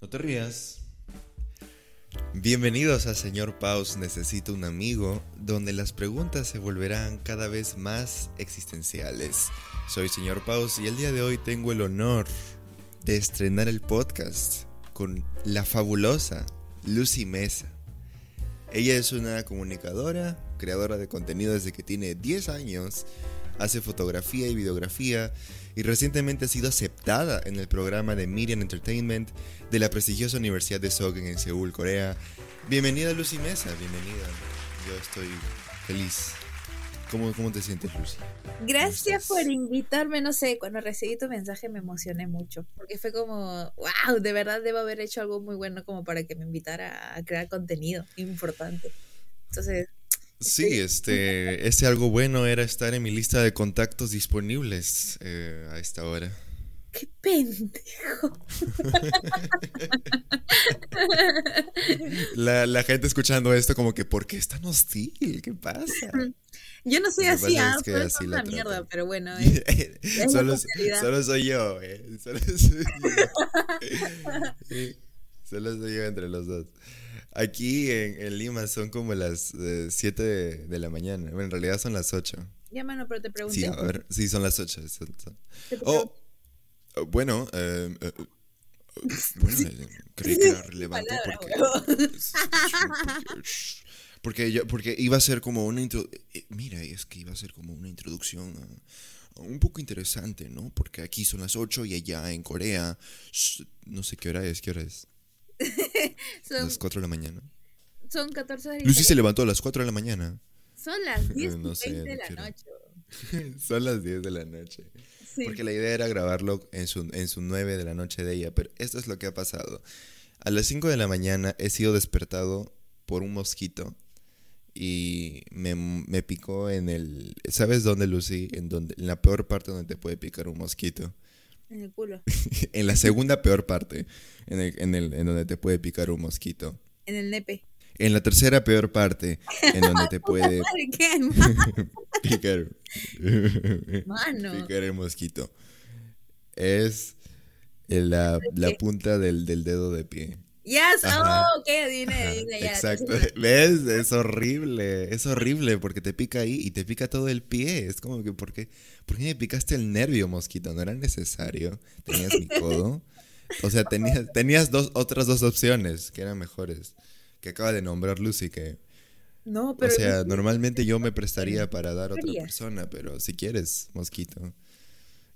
No te rías. Bienvenidos a Señor Paus Necesito un amigo, donde las preguntas se volverán cada vez más existenciales. Soy Señor Paus y el día de hoy tengo el honor de estrenar el podcast con la fabulosa Lucy Mesa. Ella es una comunicadora, creadora de contenido desde que tiene 10 años, hace fotografía y videografía y recientemente ha sido aceptada en el programa de Media Entertainment de la prestigiosa Universidad de Sogen en Seúl, Corea. Bienvenida Lucy Mesa, bienvenida. Yo estoy feliz. ¿Cómo, cómo te sientes, Lucy? Gracias por invitarme, no sé, cuando recibí tu mensaje me emocioné mucho, porque fue como, wow, de verdad debo haber hecho algo muy bueno como para que me invitara a crear contenido importante. Entonces, Sí, este, ese algo bueno era estar en mi lista de contactos disponibles eh, a esta hora. ¡Qué pendejo! la, la, gente escuchando esto como que, ¿por qué es tan hostil? ¿Qué pasa? Yo no soy así, ah, es que así una mierda, pero bueno. Es, es solo, solo, soy yo, eh. Solo soy yo. solo soy yo entre los dos. Aquí en, en, Lima son como las 7 de, de, la mañana. Bueno, en realidad son las 8. Ya, mano, pero te pregunté. Sí, a ver, sí, son las 8. Son, son. Oh, oh, bueno, eh, eh, bueno, eh, creí que era relevante porque, porque, yo, porque iba a ser como una intro, mira, es que iba a ser como una introducción un poco interesante, ¿no? Porque aquí son las 8 y allá en Corea, no sé qué hora es, qué hora es. son, las 4 de la mañana. Son 14 de Lucy se levantó a las 4 de la mañana. Son las 10 no sé, de la noche. son las 10 de la noche. Sí. Porque la idea era grabarlo en su, en su 9 de la noche de ella. Pero esto es lo que ha pasado. A las 5 de la mañana he sido despertado por un mosquito. Y me, me picó en el... ¿Sabes dónde, Lucy? En, donde, en la peor parte donde te puede picar un mosquito. En el culo. en la segunda peor parte, en, el, en, el, en donde te puede picar un mosquito. En el nepe. En la tercera peor parte, en donde te puede picar, Mano. picar el mosquito. Es la, la punta del, del dedo de pie. Yes, oh, ok, dime, dime, ya. Exacto, ¿ves? Es horrible, es horrible porque te pica ahí y te pica todo el pie. Es como que, ¿por qué, ¿por qué me picaste el nervio, mosquito? No era necesario. Tenías mi codo. O sea, tenías, tenías dos, otras dos opciones que eran mejores. Que acaba de nombrar Lucy, que... No, pero... O sea, normalmente yo me prestaría para dar a otra persona, pero si quieres, mosquito.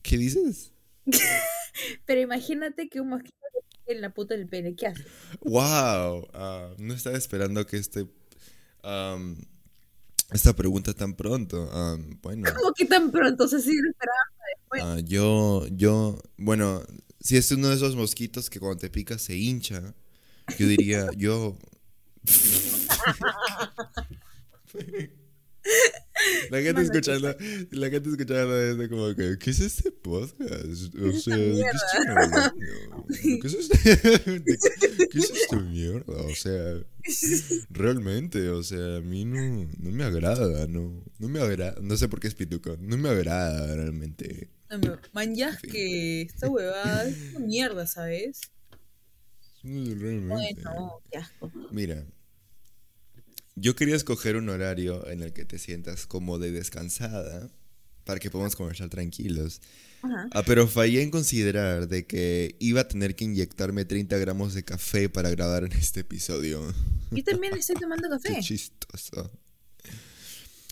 ¿Qué dices? pero imagínate que un mosquito en la puta del pene. ¿Qué hace? ¡Wow! Uh, no estaba esperando que este. Um, esta pregunta tan pronto. Um, bueno. ¿Cómo que tan pronto? Se sigue esperando después. Uh, yo, yo. Bueno, si es uno de esos mosquitos que cuando te pica se hincha, yo diría, yo. La gente escuchando, la gente escuchando desde como que, ¿qué es este podcast? O sea, ¿qué, ¿qué es este? ¿Qué es esta mierda? O sea, realmente, o sea, a mí no, no me agrada, no, no me agrada, no sé por qué es pituco, no me agrada realmente. Man, ya es que esta huevada es una mierda, ¿sabes? Realmente. Bueno, qué asco. Mira, yo quería escoger un horario en el que te sientas cómoda y descansada para que podamos conversar tranquilos. Ah, pero fallé en considerar de que iba a tener que inyectarme 30 gramos de café para grabar en este episodio. Yo también estoy tomando café. Qué chistoso.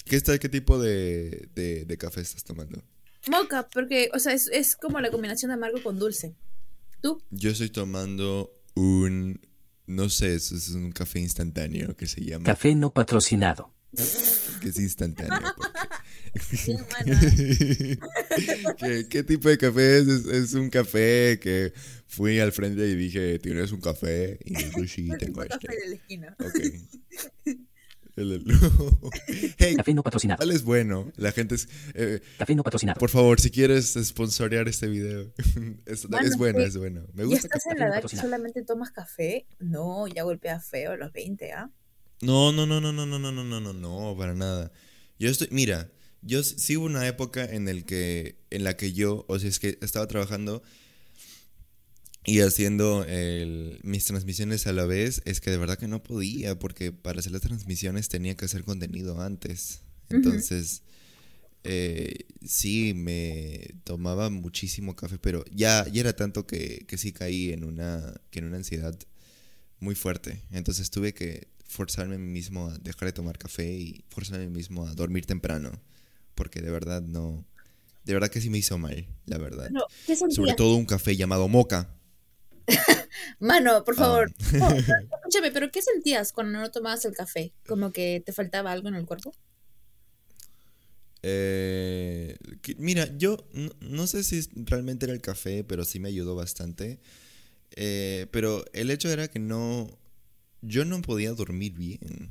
¿Qué, está, qué tipo de, de, café estás tomando? Moca, porque, o sea, es, es como la combinación de amargo con dulce. ¿Tú? Yo estoy tomando un no sé, eso es un café instantáneo que se llama. Café no patrocinado. Que es instantáneo. ¿Qué, ¿Qué, tipo de café es? es? un café que fui al frente y dije, ¿tienes un café? Y dije, sí, tengo este. Café de la esquina. Ok. hey, Café no patrocinado. ¿Cuál es bueno? La gente es. Eh, Café no patrocinado. Por favor, si quieres sponsorear este video. es, bueno, es bueno, es bueno. Me gusta. ¿Ya estás en la edad que solamente tomas café? No, ya golpea feo a los 20, ¿ah? No, no, no, no, no, no, no, no, no, no, no, para nada. Yo estoy. Mira, yo sí hubo una época en, el que, en la que yo, o sea, es que estaba trabajando y haciendo el, mis transmisiones a la vez, es que de verdad que no podía, porque para hacer las transmisiones tenía que hacer contenido antes. Entonces, eh, sí, me tomaba muchísimo café, pero ya, ya era tanto que, que sí caí en una, que en una ansiedad muy fuerte. Entonces tuve que forzarme a mí mismo a dejar de tomar café y forzarme a mí mismo a dormir temprano, porque de verdad no, de verdad que sí me hizo mal, la verdad. Sobre todo un café llamado moca. Mano, por favor. Ah. escúchame, pero ¿qué sentías cuando no tomabas el café? ¿Como que te faltaba algo en el cuerpo? Eh, mira, yo no, sé si realmente era el café, pero sí me ayudó bastante. Eh, pero el hecho era que no. Yo no podía dormir bien.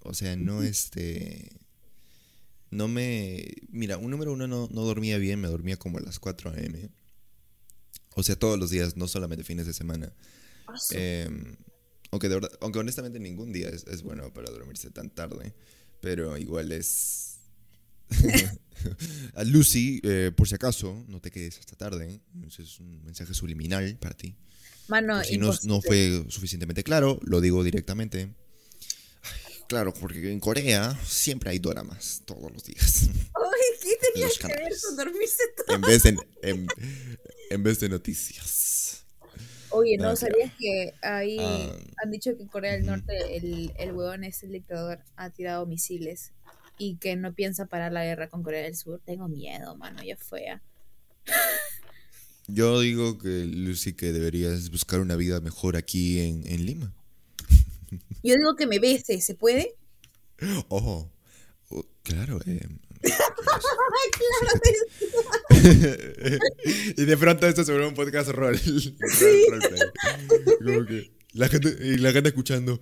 O sea, no este. No me. Mira, un número uno no, no dormía bien, me dormía como a las 4 a.m. O sea, todos los días, no solamente fines de semana. Ah, em, aunque, de aunque honestamente ningún día es, bueno para dormirse tan tarde. Pero igual es... a Lucy, eh, por si acaso, no te quedes hasta tarde. Ese es un mensaje subliminal para ti. Mano, si no, no, fue suficientemente claro, lo digo directamente. claro, porque en Corea siempre hay doramas todos los días. Ay, ¿qué tenías que ver con dormirse todo? En vez de, en, en vez de noticias. Oye, ¿no sabías que ahí ah, han dicho que Corea del Norte, el, el huevón es el dictador, ha tirado misiles y que no piensa parar la guerra con Corea del Sur? Tengo miedo, mano, ya fue. ¿ah? Yo digo que, Lucy, que deberías buscar una vida mejor aquí en, en Lima. Yo digo que me bese, ¿se puede? Ojo, oh, claro, eh, y de pronto esto se vuelve un podcast rol. la gente, y la gente escuchando.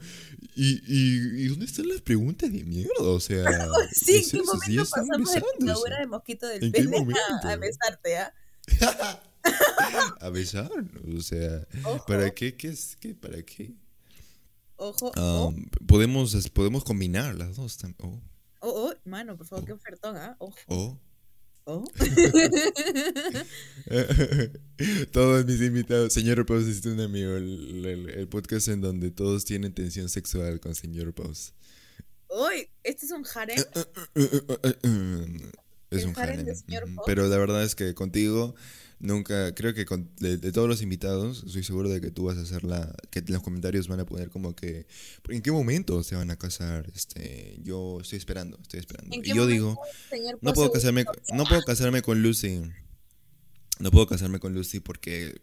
¿Y, y, dónde están las preguntas de mierda? O sea, sí, ¿en qué momento pasamos de la de mosquito del pene a, besarte, ¿ah? a besar, o sea, ¿para qué? ¿Qué es? ¿Qué? ¿Para qué? Ojo, podemos, podemos combinar las dos también. Oh. Oh, oh, mano, por favor, qué ofertón, ¿ah? Ojo. Oh. Oh. todos mis invitados, señor Paus es un amigo, el, podcast en donde todos tienen tensión sexual con señor Paus. Uy, este es un harem. es un harem. Pero la verdad es que contigo nunca, creo que de, todos los invitados, estoy seguro de que tú vas a hacer la, que en los comentarios van a poner como que, ¿en qué momento se van a casar? Este, yo estoy esperando, estoy esperando. Y yo digo, no puedo casarme, no puedo casarme con Lucy, no puedo casarme con Lucy porque,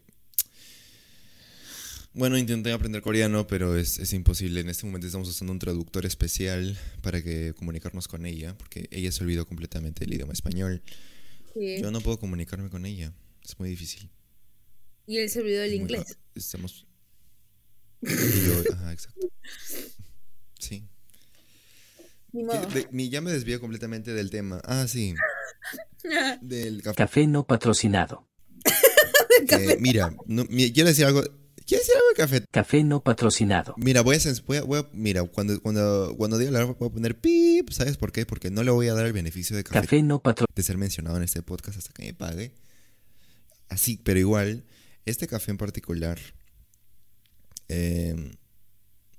bueno, intenté aprender coreano, pero es, es imposible. En este momento estamos usando un traductor especial para que comunicarnos con ella, porque ella se olvidó completamente el idioma español. Yo no puedo comunicarme con ella. Es muy difícil. Y él se olvidó del inglés. Estamos. ajá, exacto. Sí. ya me desvío completamente del tema. Ah, sí. Del café. Café no patrocinado. Eh, mira, quiero decir algo. ¿Quieres decir algo de café? Café no patrocinado. Mira, voy a, voy a, mira, cuando, cuando, cuando diga la voy a poner pip, ¿sabes por qué? Porque no le voy a dar el beneficio de café, no de ser mencionado en este podcast hasta que me pague. Así, pero igual, este café en particular, em,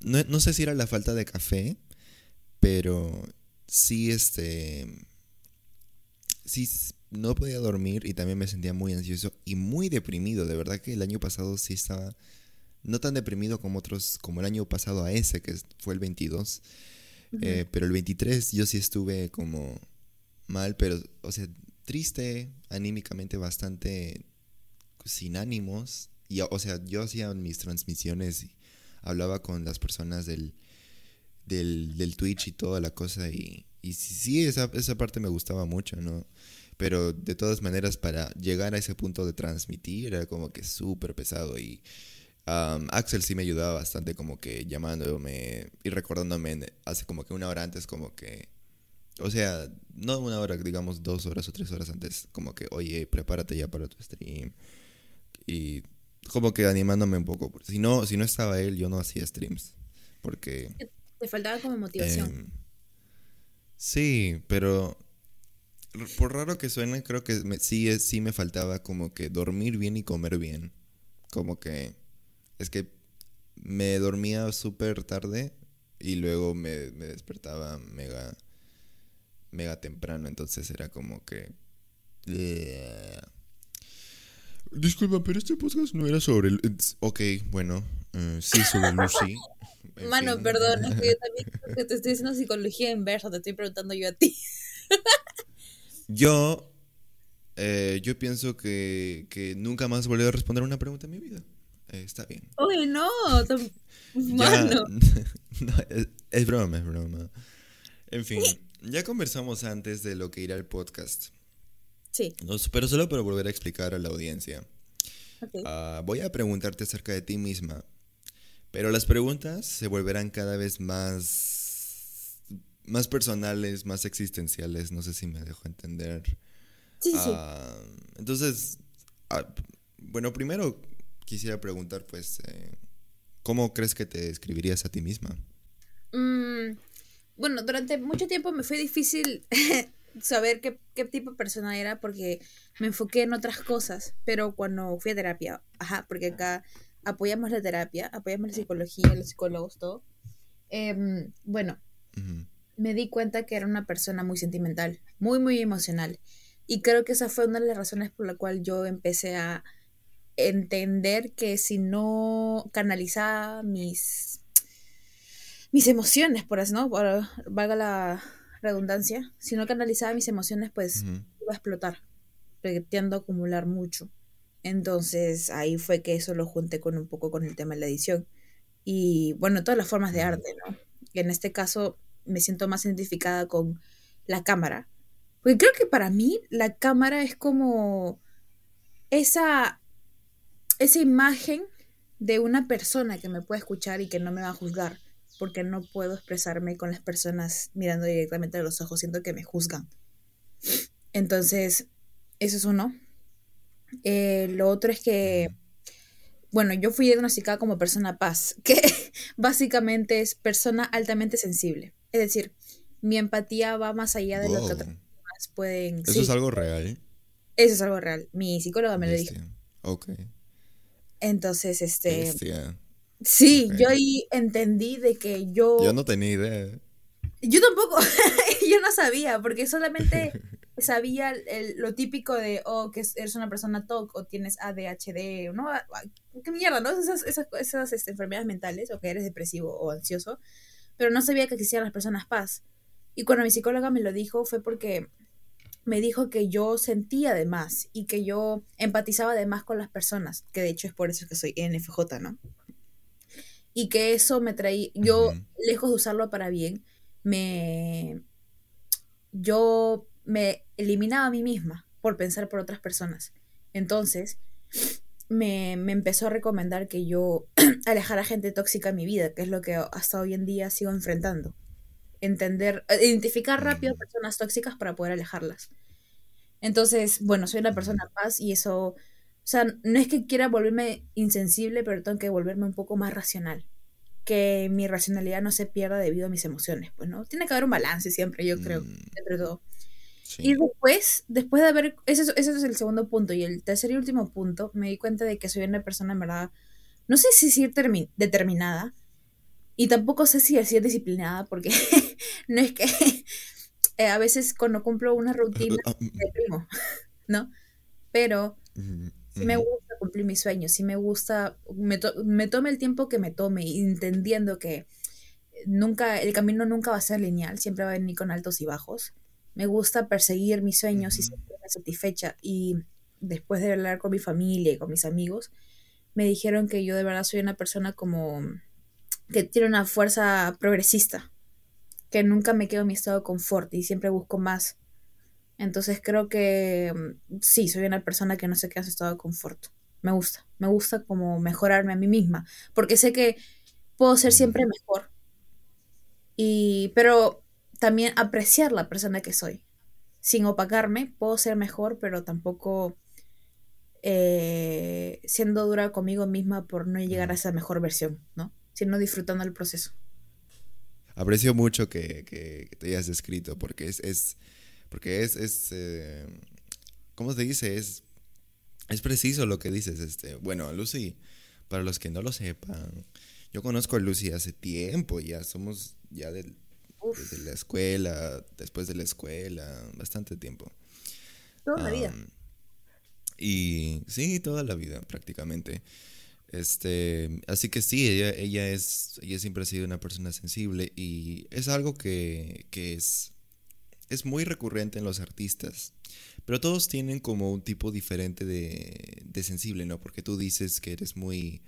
no, sé si era la falta de café, pero sí, este, sí, no podía dormir y también me sentía muy ansioso y muy deprimido. De verdad que el año pasado sí estaba, no tan deprimido como otros, como el año pasado a ese, que fue el 22. Eh, pero el 23 yo sí estuve como mal, pero, o sea, triste, anímicamente bastante sin ánimos. Y, o sea, yo hacía mis transmisiones y hablaba con las personas del, del, Twitch y toda la cosa. Y, y sí, esa, esa parte me gustaba mucho, ¿no? Pero de todas maneras, para llegar a ese punto de transmitir era como que súper pesado. Y Axel sí me ayudaba bastante, como que llamándome y recordándome hace como que una hora antes, como que. O sea, no una hora, digamos dos horas o tres horas antes, como que, oye, prepárate ya para tu stream y como que animándome un poco. Si no, si no estaba él, yo no hacía streams. Porque... Te faltaba como motivación. Em, sí, pero por raro que suene, creo que sí, sí me faltaba como que dormir bien y comer bien. como que es que me dormía súper tarde y luego me, despertaba mega, mega temprano, entonces era como que... Disculpa, pero este podcast no era sobre... El... Ok, bueno, uh, sí, sobre Lucy. Mano, perdón, es que yo también te estoy diciendo psicología inversa, te estoy preguntando yo a ti. yo, eh, yo pienso que, que nunca más volveré a responder una pregunta en mi vida. Eh, está bien. Uy, no, mano. es, broma, es broma. En fin, ya conversamos antes de lo que irá el podcast. Sí. pero solo para volver a explicar a la audiencia. Ah, voy a preguntarte acerca de ti misma pero las preguntas se volverán cada vez más, más personales, más existenciales. No sé si me dejo entender. Sí, sí. Ah, entonces, ah, bueno, primero quisiera preguntar, pues, eh, ¿cómo crees que te describirías a ti misma? Mm, bueno, durante mucho tiempo me fue difícil saber qué, qué, tipo de persona era porque me enfoqué en otras cosas, pero cuando fui a terapia, ajá, porque acá apoyamos la terapia, apoyamos la psicología, los psicólogos, todo. Em, bueno, me di cuenta que era una persona muy sentimental, muy, muy emocional. Y creo que esa fue una de las razones por la cual yo empecé a entender que si no canalizaba mis, mis emociones, por así, ¿no? Por, valga la redundancia, si no canalizaba mis emociones, pues iba a explotar, a acumular mucho. Entonces ahí fue que eso lo junté con un poco con el tema de la edición. Y bueno, todas las formas de arte, ¿no? Y en este caso me siento más identificada con la cámara. Porque creo que para mí la cámara es como esa, esa imagen de una persona que me puede escuchar y que no me va a juzgar, porque no puedo expresarme con las personas mirando directamente a los ojos, siento que me juzgan. Entonces, eso es uno. Eh, lo otro es que, bueno, yo fui diagnosticada como persona paz, que básicamente es persona altamente sensible. Es decir, mi empatía va más allá de lo que otras personas pueden... ¿Eso es algo real? Eso es algo real. Mi psicóloga me lo dijo. Ok. Entonces, este... Sí, yo ahí entendí de que yo... Yo no tenía idea. Yo tampoco, yo no sabía, porque solamente sabía lo típico de, oh, que eres una persona TOC o tienes ADHD, ¿no? Ah, ah, ¿Qué mierda, no? Esas, esas, esas este, enfermedades mentales o que eres depresivo o ansioso, pero no sabía que existían las personas paz. Y cuando mi psicóloga me lo dijo fue porque me dijo que yo sentía de más y que yo empatizaba de más con las personas, que de hecho es por eso que soy NFJ, ¿no? Y que eso me traía, yo, lejos de usarlo para bien, me... Yo me eliminaba a mí misma por pensar por otras personas. Entonces, me, empezó a recomendar que yo alejara gente tóxica en mi vida, que es lo que hasta hoy en día sigo enfrentando. Entender, eh, identificar rápido personas tóxicas para poder alejarlas. Entonces, bueno, soy una persona paz y eso, o sea, no es que quiera volverme insensible, pero tengo que volverme un poco más racional que mi racionalidad no se pierda debido a mis emociones, pues, ¿no? Tiene que haber un balance siempre, yo creo, mm. entre todo. Y después, después de haber, ese, ese es el segundo punto, y el tercer y último punto, me di cuenta de que soy una persona, en verdad, no sé si decir determinada, y tampoco sé si decir disciplinada, porque no es que eh, a veces cuando cumplo una rutina, me deprimo, ¿no? Pero sí me gusta cumplir mis sueños, sí me gusta, me, me tome el tiempo que me tome, entendiendo que nunca, el camino nunca va a ser lineal, siempre va a venir con altos y bajos. Me gusta perseguir mis sueños y sentirme satisfecha. Y después de hablar con mi familia y con mis amigos, me dijeron que yo de verdad soy una persona como que tiene una fuerza progresista, que nunca me quedo en mi estado de confort y siempre busco más entonces creo que mm, sí, soy una persona que no sé qué hace estado de confort. Me gusta, me gusta como mejorarme a mí misma, porque sé que puedo ser siempre mejor. Y, pero también apreciar la persona que soy. Sin opacarme, puedo ser mejor, pero tampoco eh, siendo dura conmigo misma por no llegar a esa mejor versión, ¿no? Sino disfrutando el proceso. Aprecio mucho que, que te hayas descrito, porque es porque es, es eh, ¿cómo se dice? Es, es preciso lo que dices, este, bueno, Lucy, para los que no lo sepan, yo conozco a Lucy hace tiempo, ya somos ya del, desde la escuela, después de la escuela, bastante tiempo. Toda la vida. Y sí, toda la vida prácticamente. Este, así que sí, ella, ella, es, ella siempre ha sido una persona sensible y es algo que, que es, es muy recurrente en los artistas. Pero todos tienen como un tipo diferente de, de sensible, ¿no? Porque tú dices que eres muy,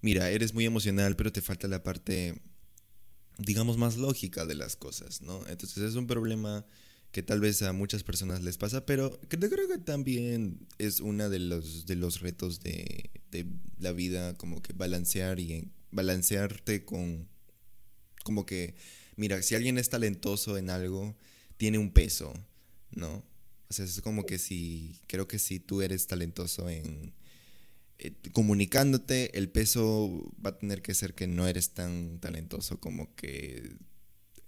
mira, eres muy emocional, pero te falta la parte, digamos, más lógica de las cosas, ¿no? Entonces es un problema que tal vez a muchas personas les pasa, pero creo que también es uno de los, de los retos de, de la vida, como que balancear y balancearte con, como que, mira, si alguien es talentoso en algo, tiene un peso, ¿no? O sea, es como que si, creo que si tú eres talentoso en eh, comunicándote, el peso va a tener que ser que no eres tan talentoso como que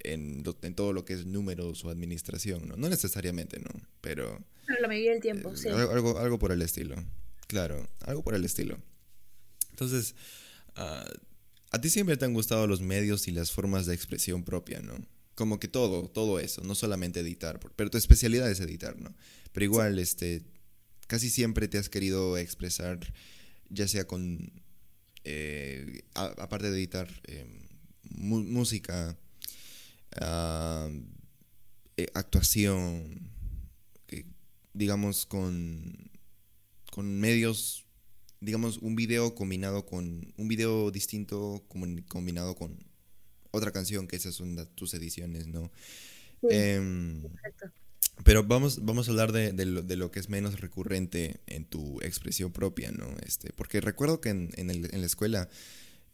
en, en, todo lo que es números o administración, ¿no? No necesariamente, ¿no? Pero... Pero la mayoría del tiempo, eh, sí. Algo, algo por el estilo. Claro, algo por el estilo. Entonces, uh, a ti siempre te han gustado los medios y las formas de expresión propia, ¿no? Como que todo, todo eso, no solamente editar, pero tu especialidad es editar, ¿no? Pero igual, este, casi siempre te has querido expresar, ya sea con, eh, aparte de editar eh, música, Ah, eh, actuación, digamos, con, con medios, digamos, un video combinado con, un video distinto combinado con otra canción, que esas son tus ediciones, ¿no? Em, pero vamos, vamos a hablar de, de, lo, de, lo, que es menos recurrente en tu expresión propia, ¿no? Este, porque recuerdo que en, en, el, en la escuela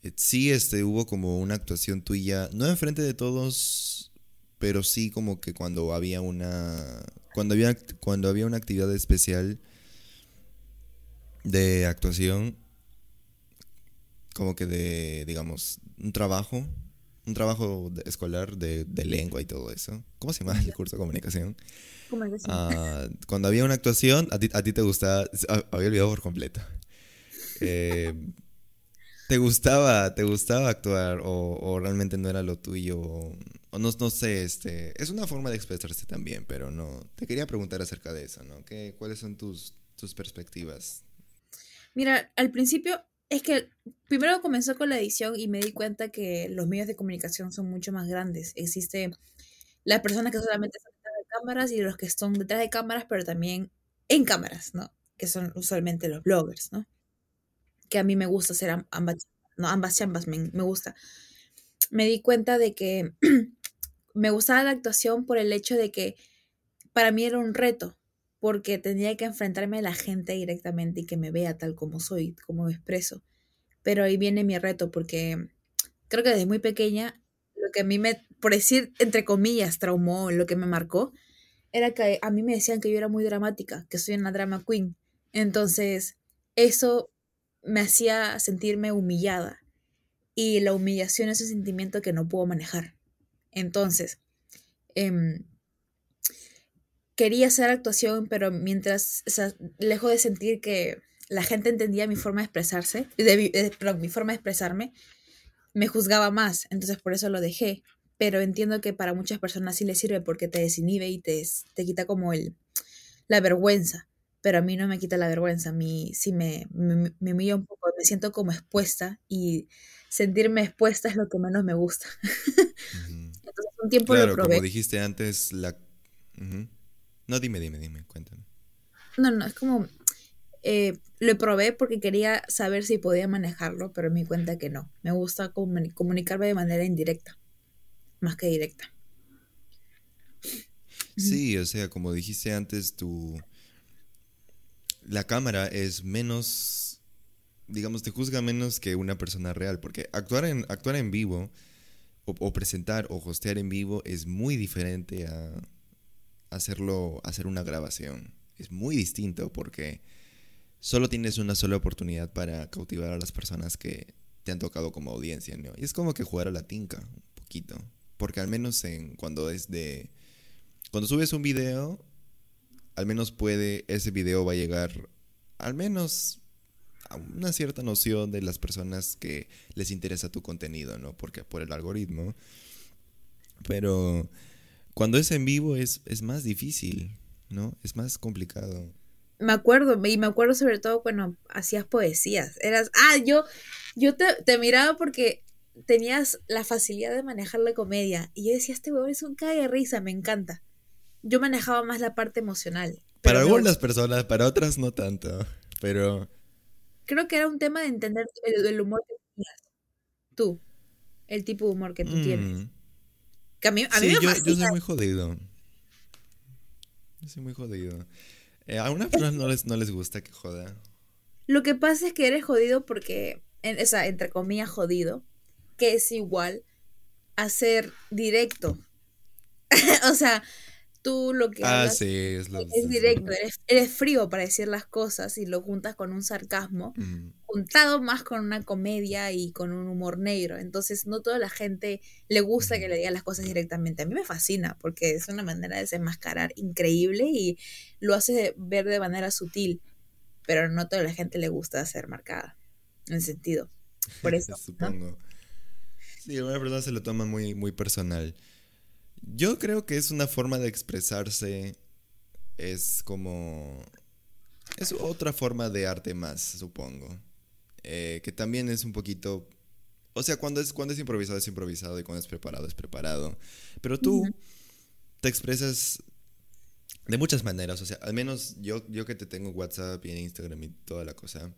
eh, sí este, hubo como una actuación tuya, no enfrente de todos, pero sí como que cuando había una, cuando había, cuando había una actividad especial de actuación, como que de, digamos, un trabajo, un trabajo escolar de, lengua y todo eso. ¿Cómo se llama el curso de comunicación? Ah, cuando había una actuación, a ti, a ti te gustaba, había olvidado por completo. Eh, ¿Te gustaba, te gustaba actuar o, realmente no era lo tuyo? O, no, no sé, este, es una forma de expresarse también, pero no, te quería preguntar acerca de eso, ¿no? ¿Qué, ¿Cuáles son tus, tus perspectivas? Mira, al principio es que primero comenzó con la edición y me di cuenta que los medios de comunicación son mucho más grandes. Existe las personas que solamente están detrás de cámaras y los que están detrás de cámaras, pero también en cámaras, ¿no? Que son usualmente los bloggers, ¿no? que a mí me gusta hacer ambas, no, ambas ambas me, me gusta. Me di cuenta de que me gustaba la actuación por el hecho de que para mí era un reto, porque tenía que enfrentarme a la gente directamente y que me vea tal como soy, como expreso. Pero ahí viene mi reto, porque creo que desde muy pequeña, lo que a mí me, por decir, entre comillas, traumó, lo que me marcó, era que a mí me decían que yo era muy dramática, que soy una drama queen. Entonces, eso me hacía sentirme humillada. Y la humillación es un sentimiento que no puedo manejar. Entonces, em, quería hacer actuación, pero mientras, lejos de sentir que la gente entendía mi forma de expresarse, de, perdón, mi forma de expresarme, me juzgaba más. Entonces, por eso lo dejé. Pero entiendo que para muchas personas sí le sirve porque te desinhibe y te, te quita como el, la vergüenza pero a mí no me quita la vergüenza, a mí sí me, me, me un poco, me siento como expuesta y sentirme expuesta es lo que menos me gusta. Entonces un tiempo lo probé. como dijiste antes, la... No, dime, dime, dime, cuéntame. No, no, es como, eh, lo probé porque quería saber si podía manejarlo, pero me di cuenta que no. Me gusta comunicarme de manera indirecta, más que directa. Sí, o sea, como dijiste antes, tu la cámara es menos, digamos, te juzga menos que una persona real, porque actuar en, actuar en vivo o, presentar o hostear en vivo es muy diferente a hacerlo, hacer una grabación. Es muy distinto porque solo tienes una sola oportunidad para cautivar a las personas que te han tocado como audiencia, ¿no? Y es como que jugar a la tinca, un poquito. Porque al menos en cuando es de... Cuando subes un video, al menos puede, ese video va a llegar al menos una cierta noción de las personas que les interesa tu contenido, ¿no? Porque por el algoritmo. Pero cuando es en vivo es, es más difícil, ¿no? Es más complicado. Me acuerdo, y me acuerdo sobre todo cuando hacías poesías. Eras, ah, yo, yo te, te miraba porque tenías la facilidad de manejar la comedia. Y yo decía, este huevón es un cague de risa, me encanta. Yo manejaba más la parte emocional. Para algunas personas, para otras no tanto. Pero. Creo que era un tema de entender el, humor que tenías. Tú. El tipo de humor que tú tienes. Que a mí, a mí me yo, yo, soy muy jodido. Yo soy muy jodido. Eh, a algunas personas no les, no les gusta que joda. Lo que pasa es que eres jodido porque, o sea, entre comillas, jodido, que es igual a ser directo. o sea, tú lo que ah, sí, es, directo, eres, frío para decir las cosas y lo juntas con un sarcasmo, juntado más con una comedia y con un humor negro. Entonces, no toda la gente le gusta que le digan las cosas directamente. A mí me fascina porque es una manera de desenmascarar increíble y lo hace ver de manera sutil, pero no toda la gente le gusta ser marcada, en ese sentido. Por eso. Supongo. Sí, una persona se lo toma muy, muy personal. Yo creo que es una forma de expresarse. Es como. Es otra forma de arte más, supongo. Eh, que también es un poquito. O sea, cuando es, cuando es improvisado es improvisado y cuando es preparado es preparado. Pero tú te expresas de muchas maneras. O sea, al menos yo, yo que te tengo WhatsApp y Instagram y toda la cosa.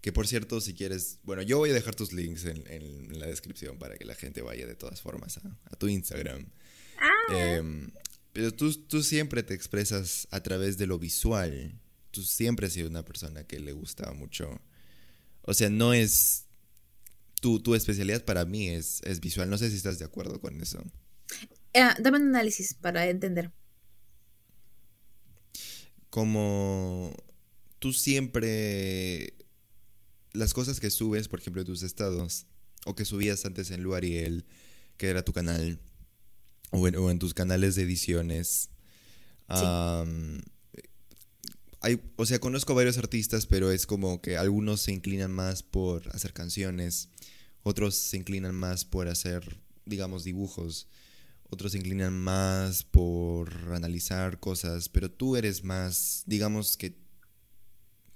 Que por cierto, si quieres, bueno, yo voy a dejar tus links en, la descripción para que la gente vaya de todas formas a tu Instagram. Em, pero tú, tú siempre te expresas a través de lo visual. Tú siempre has sido una persona que le gusta mucho. O sea, no es... Tu, tu especialidad para mí es, es visual. No sé si estás de acuerdo con eso. Eh, dame un análisis para entender. Como tú siempre... Las cosas que subes, por ejemplo, tus estados, o que subías antes en Luariel, que era tu canal, o en, tus canales de ediciones. hay, o sea, conozco varios artistas, pero es como que algunos se inclinan más por hacer canciones, otros se inclinan más por hacer, digamos, dibujos, otros se inclinan más por analizar cosas, pero tú eres más, digamos que,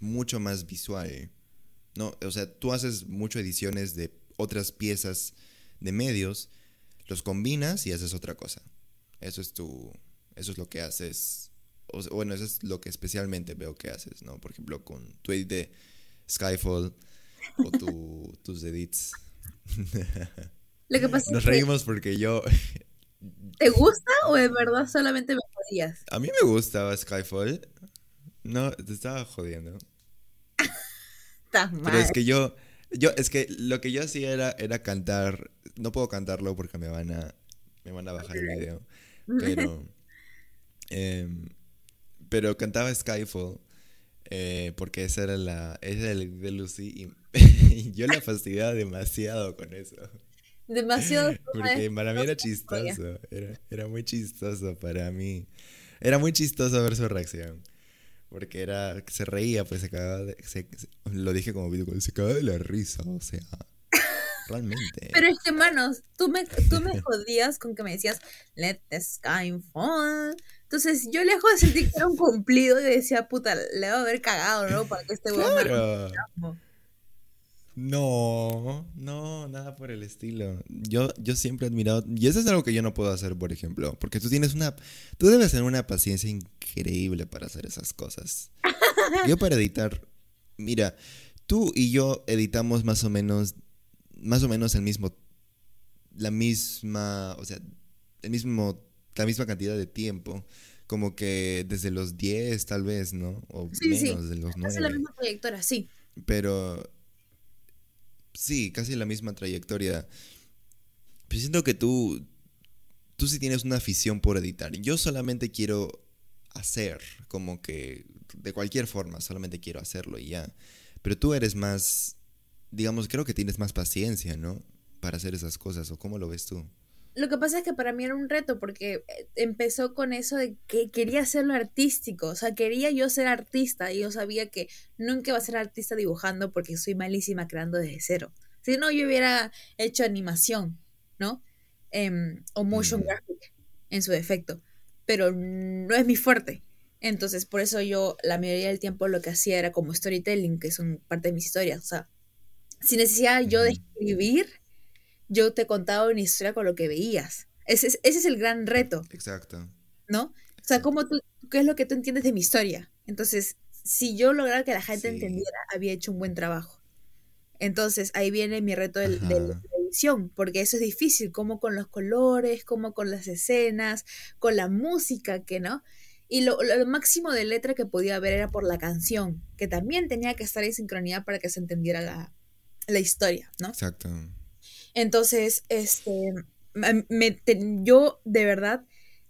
mucho más visual. ¿no? O sea, tú haces mucho ediciones de otras piezas de medios, los combinas y haces otra cosa. Eso es tu, eso es lo que haces. O, bueno, eso es lo que especialmente veo que haces, ¿no? Por ejemplo, con tu edit de Skyfall o tu, tus edits. Lo que pasa Nos reímos porque yo... ¿Te gusta o de verdad solamente me jodías? A mí me gustaba Skyfall. No, te estaba jodiendo. Estás mal. Pero es que yo, yo, es que lo que yo hacía era, era cantar no puedo cantarlo porque me van a, me van a bajar el video. Pero, em, pero cantaba Skyfall eh, porque esa era la, esa era el de Lucy y, yo la fastidiaba demasiado con eso. Demasiado. Porque para mí era chistoso, era, era muy chistoso para mí. Era muy chistoso ver su reacción. Porque era, se reía, pues se cagaba de, lo dije como video, se cagaba de la risa, o sea, Realmente. Pero es que, manos, tú me, tú me jodías con que me decías, let the sky fall. Entonces, yo lejos de sentir que era un cumplido, y decía, puta, le va a haber cagado, ¿no? Para que este claro. No, no, nada por el estilo. Yo, yo siempre he admirado, y eso es algo que yo no puedo hacer, por ejemplo, porque tú tienes una, tú debes tener una paciencia increíble para hacer esas cosas. Yo para editar, mira, tú y yo editamos más o menos más o menos el mismo, la misma, o sea, el mismo, la misma cantidad de tiempo. Como que desde los 10 tal vez, ¿no? O menos de los 9. Casi la misma trayectoria, sí. Pero sí, casi la misma trayectoria. Pero siento que tú, tú sí tienes una afición por editar. Yo solamente quiero hacer, como que de cualquier forma, solamente quiero hacerlo y ya. Pero tú eres más digamos, creo que tienes más paciencia, ¿no? Para hacer esas cosas, ¿o cómo lo ves tú? Lo que pasa es que para mí era un reto porque eh, empezó con eso de que quería hacerlo artístico, o sea, quería yo ser artista y yo sabía que nunca iba a ser artista dibujando porque soy malísima creando desde cero. Si no, yo hubiera hecho animación, ¿no? Em, o motion graphic en su defecto, pero no es mi fuerte. Entonces, por eso yo la mayoría del tiempo lo que hacía era como storytelling, que son parte de mis historias. O sea, sin necesidad yo de escribir, yo te contaba una historia con lo que veías. Ese es, ese es el gran reto. Exacto. ¿No? O sea, ¿cómo tú, ¿qué es lo que tú entiendes de mi historia? Entonces, si yo lograra que la gente entendiera, había hecho un buen trabajo. Entonces, ahí viene mi reto de, de, la edición, porque eso es difícil, como con los colores, como con las escenas, con la música, que no. Y lo, lo, máximo de letra que podía haber era por la canción, que también tenía que estar en sincronía para que se entendiera la, la historia, ¿no? Exacto. Entonces, este, me, yo de verdad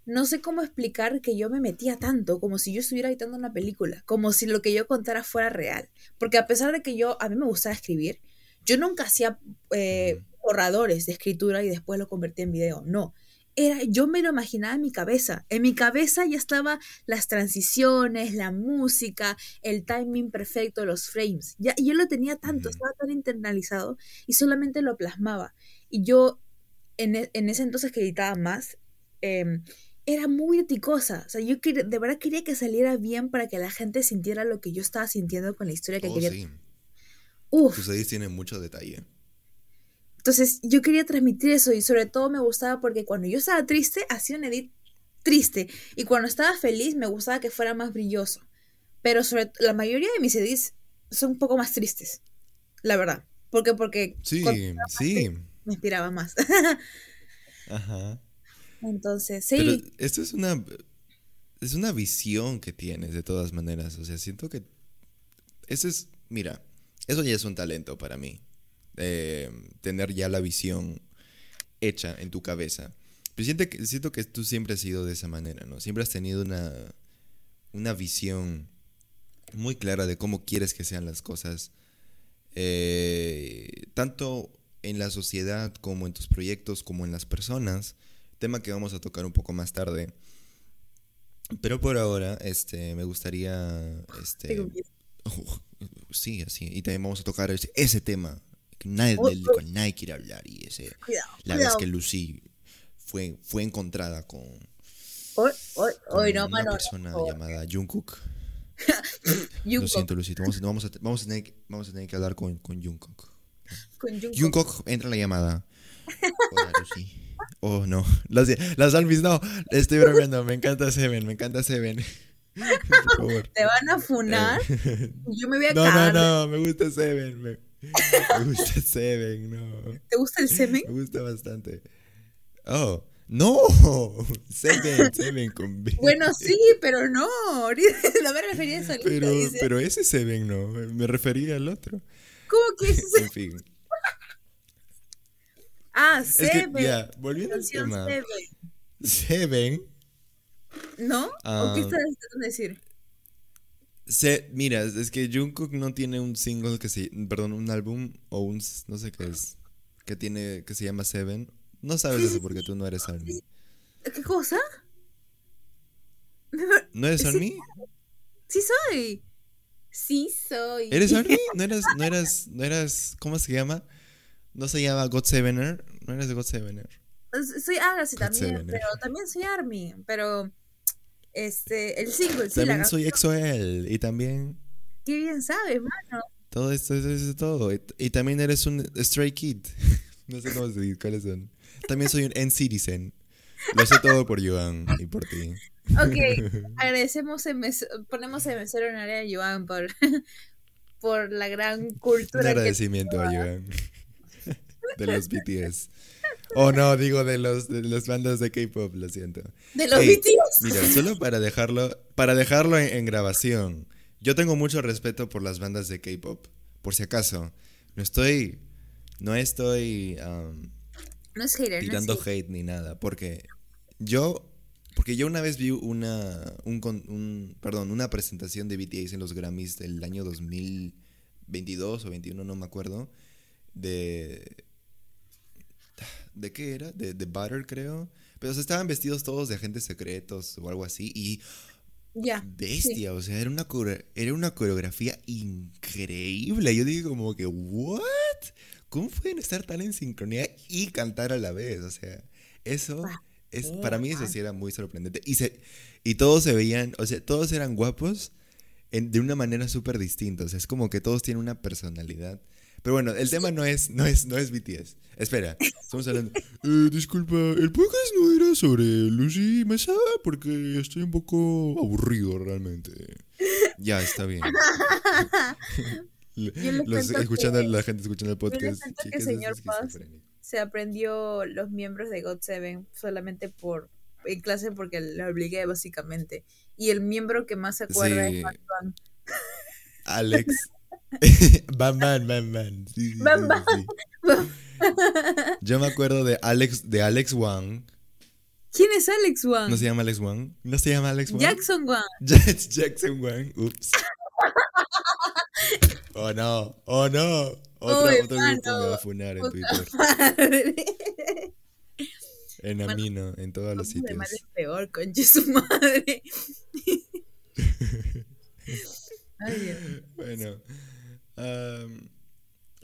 no sé cómo explicar que yo me metía tanto, como si yo estuviera editando una película, como si lo que yo contara fuera real. Porque a pesar de que yo, a mí me gustaba escribir, yo nunca hacía eh, borradores de escritura y después lo convertí en video, no era, yo me lo imaginaba en mi cabeza. En mi cabeza ya estaban las transiciones, la música, el timing perfecto, los frames. Ya, yo lo tenía tanto, estaba tan internalizado y solamente lo plasmaba. Y yo, en, e, en ese entonces que editaba más, eh, era muy eticosa. O sea, yo de verdad quería que saliera bien para que la gente sintiera lo que yo estaba sintiendo con la historia que oh, quería. Sí. Uf. Tus edits tienen mucho detalle. Entonces yo quería transmitir eso y sobre todo me gustaba porque cuando yo estaba triste hacía un edit triste y cuando estaba feliz me gustaba que fuera más brilloso. Pero sobre la mayoría de mis edits son un poco más tristes, la verdad. Porque porque sí, sí. me inspiraba más. Ajá. Entonces, sí. Pero esto es una es una visión que tienes de todas maneras, o sea, siento que eso es, mira, eso ya es un talento para mí eh, tener ya la visión hecha en tu cabeza. Pero siento que, siento que tú siempre has sido de esa manera, ¿no? Siempre has tenido una, una visión muy clara de cómo quieres que sean las cosas, eh, tanto en la sociedad como en tus proyectos, como en las personas, tema que vamos a tocar un poco más tarde. Pero por ahora, este, me gustaría, este, oh, sí, así, y también vamos a tocar ese, ese tema nadie, oh, del, con nadie quiere hablar y ese cuidado, la cuidado. vez que Lucy fue, fue encontrada con, hoy, hoy, hoy no, una mano, persona no. llamada Jungkook. Lo siento, Lucy, vamos, vamos, a, vamos, a tener, que- vamos a tener que hablar con, con Jungkook. Con Jungkook. Jungkook, entra la llamada. Hola, Lucy. Oh, no. Las, las Alvis, no. Estoy bromeando. Me encanta Seven. Me encanta Seven. Por favor. Te van a funar. Eh, Yo me voy a No, cagar. no, no. Me gusta Seven. Me, me gusta Seven, no. ¿Te gusta el semen? Me gusta bastante. Oh, no. Seven, Seven con B. Bueno, sí, pero no. No me refería a eso. ahorita, Pero, dice. pero ese Seven no. Me refería al otro. ¿Cómo que es ese? En fin. Ah, Es que, Seven. ya, volviendo al tema. Seven. Seven. ¿No? ¿O Ah. qué estás intentando decir? Se, mira, es que Jungkook no tiene un single que se, perdón, un álbum o un, no sé qué es, que tiene, que se llama Seven. No sabes eso porque tú no eres Army. ¿Qué cosa? ¿No eres Sí. Army? Sí soy. Sí soy. ¿Eres Army? ¿No eras, no eras, no eras, ¿cómo se llama? ¿No se llama God Sevener? ¿No eres de God Sevener? Soy Agassi God también, pero también soy Army. Pero, este, el single, sí, la También soy. EXO-L y también Qué bien sabes, mano. todo esto, eso es todo. Y, y también eres un Stray Kid. No sé cómo se dice, cuáles son. También soy un N-Citizen. Lo sé todo por Joan y por ti. Ok, agradecemos, ponemos en mesero en área de Joan por, por la gran Un cultura que agradecimiento a Joan. De los BTS. Oh no, digo de los de las bandas de K-pop, lo siento. de los BTS. Mira, solo para dejarlo, para dejarlo en, en grabación. Yo tengo mucho respeto por las bandas de K-pop. Por si acaso. No estoy. No estoy um, No es hater, no es tirando hater. hate ni nada. Porque yo. Porque yo una vez vi una. Un, un- perdón, una presentación de BTS en los Grammys del año 2022 o 21, no me acuerdo. De. ¿De qué era? De, de Butter, creo. Pero estaban vestidos todos de agentes secretos o algo así. Y. Ya. Bestia, o sea, era una, era una coreografía increíble. Yo dije, como que, ¿what? ¿Cómo pueden estar tan en sincronía y cantar a la vez? O sea, eso. Ah, es, para mí eso sí era muy sorprendente. Y, se, y todos se veían, o sea, todos eran guapos de una manera súper distinta. O sea, es como que todos tienen una personalidad. Pero bueno, el tema no es, no es, no es BTS. Espera, estamos hablando. Eh, disculpa, el podcast no era sobre Lucy Mesa porque estoy un poco aburrido realmente. Ya, está bien. Los, escuchando la gente escuchando el podcast. Yo que señor Paz se aprendió los miembros de God Seven solamente por en clase porque le obligué básicamente. Y el miembro que más se acuerda es Mark Alex. Bam Bam Bam Yo me acuerdo de Alex, de Alex Wang. ¿Quién es Alex Wang? ¿No se llama Alex Wang? ¿No se llama Alex Wang? Jackson Wang. Jackson Wang. Ups. oh no, oh no. Otro, otro grupo me va a funar en Twitter. en Amino, en todos los sitios. De es peor, conche su madre. bueno.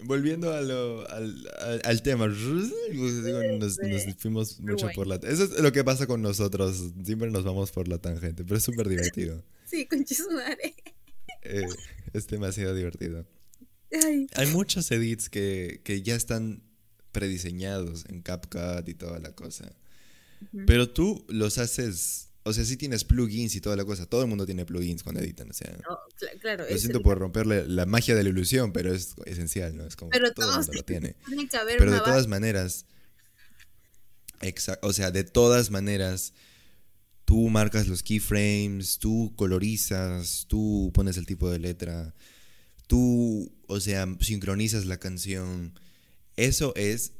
Volviendo a lo, al, al, tema, nos, nos, fuimos mucho por la... Eso es lo que pasa con nosotros, siempre nos vamos por la tangente, pero es súper divertido. Sí, con madre. Eh, es demasiado divertido. Hay muchos edits que, que, ya están prediseñados en CapCut y toda la cosa. Pero tú los haces o sea, sí tienes plugins y toda la cosa. Todo el mundo tiene plugins cuando editan. O sea, claro, lo siento por romperle la magia de la ilusión, pero es esencial, ¿no? Es como pero todo el mundo lo tiene. pero de todas maneras, o sea, de todas maneras, tú marcas los keyframes, tú colorizas, tú pones el tipo de letra, tú, o sea, sincronizas la canción. Eso es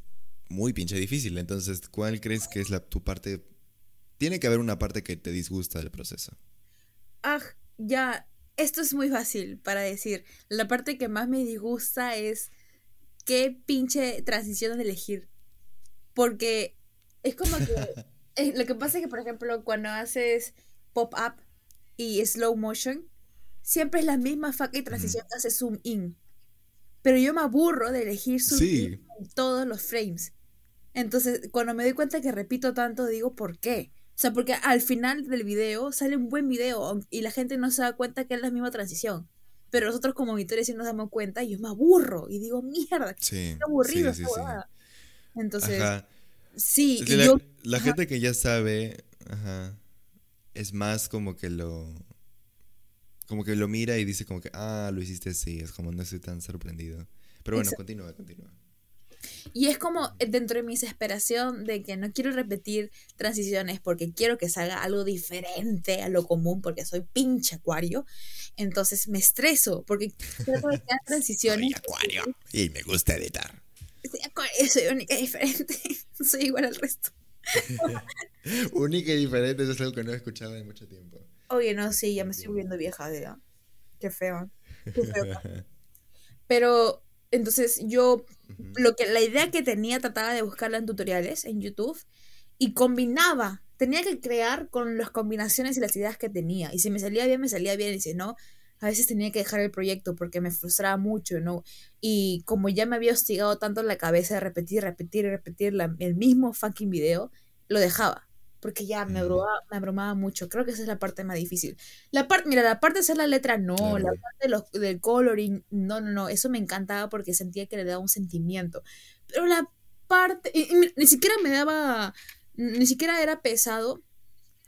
muy pinche difícil. Entonces, ¿cuál crees que es la, tu parte tiene que haber una parte que te disgusta del proceso. Ah, ya, esto es muy fácil para decir. La parte que más me disgusta es qué pinche transición de elegir. Porque es como que... Eh, lo que pasa es que, por ejemplo, cuando haces pop-up y slow motion, siempre es la misma fucking transición que hace zoom in. Pero yo me aburro de elegir zoom in en todos los frames. Entonces, cuando me doy cuenta que repito tanto, digo, ¿por qué? O sea, porque al final del video sale un buen video y la gente no se da cuenta que es la misma transición. Pero nosotros como auditores sí nos damos cuenta y yo me aburro y digo, mierda, qué aburrido sí, Entonces, sí. y la, yo, la gente que ya sabe, ajá, es más como que lo... Como que lo mira y dice como que, ah, lo hiciste así, es como no estoy tan sorprendido. Pero bueno, continúa, continúa. Y es como dentro de mi desesperación de que no quiero repetir transiciones porque quiero que salga algo diferente a lo común porque soy pinche acuario. Entonces me estreso porque trato de crear transiciones. Soy acuario y me gusta editar. Soy acuario, soy única y diferente. soy igual al resto. única y diferente, eso es algo que no he escuchado en mucho tiempo. Oye, no, sí, ya me estoy volviendo vieja, de Qué feo. Qué feo. Pero entonces yo, lo que, la idea que tenía trataba de buscarla en tutoriales en YouTube y combinaba, tenía que crear con las combinaciones y las ideas que tenía. Y si me salía bien, me salía bien. Y si no, a veces tenía que dejar el proyecto porque me frustraba mucho, ¿no? Y como ya me había hostigado tanto en la cabeza de repetir, repetir, repetir el mismo fucking video, lo dejaba porque ya me abrumaba, me abrumaba mucho. Creo que esa es la parte más difícil. La parte, mira, la parte de hacer la letra no, la parte de los, del coloring, no, no, no, eso me encantaba porque sentía que le daba un sentimiento. Pero la parte, ni siquiera me daba, ni siquiera era pesado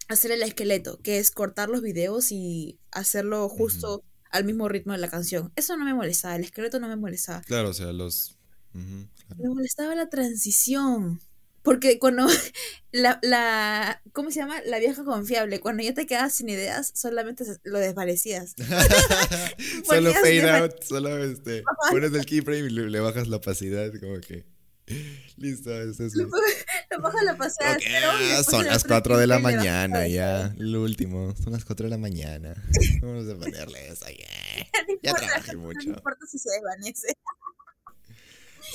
hacer el esqueleto, que es cortar los videos y hacerlo justo al mismo ritmo de la canción. Eso no me molestaba, el esqueleto no me molestaba. Claro, o sea, los... Me molestaba la transición. Porque cuando la, la, ¿cómo se llama? La vieja confiable, cuando ya te quedas sin ideas, solamente lo desvanecías. solo fade out, solo este, pones el keyframe y le, bajas la opacidad, como que... Listo, eso es... Lo, bajas la opacidad. Okay, son las 4 de la mañana ya, lo último, son las 4 de la mañana. Vamos a ponerle eso, ya. ya trabajé mucho. No importa si se desvanece.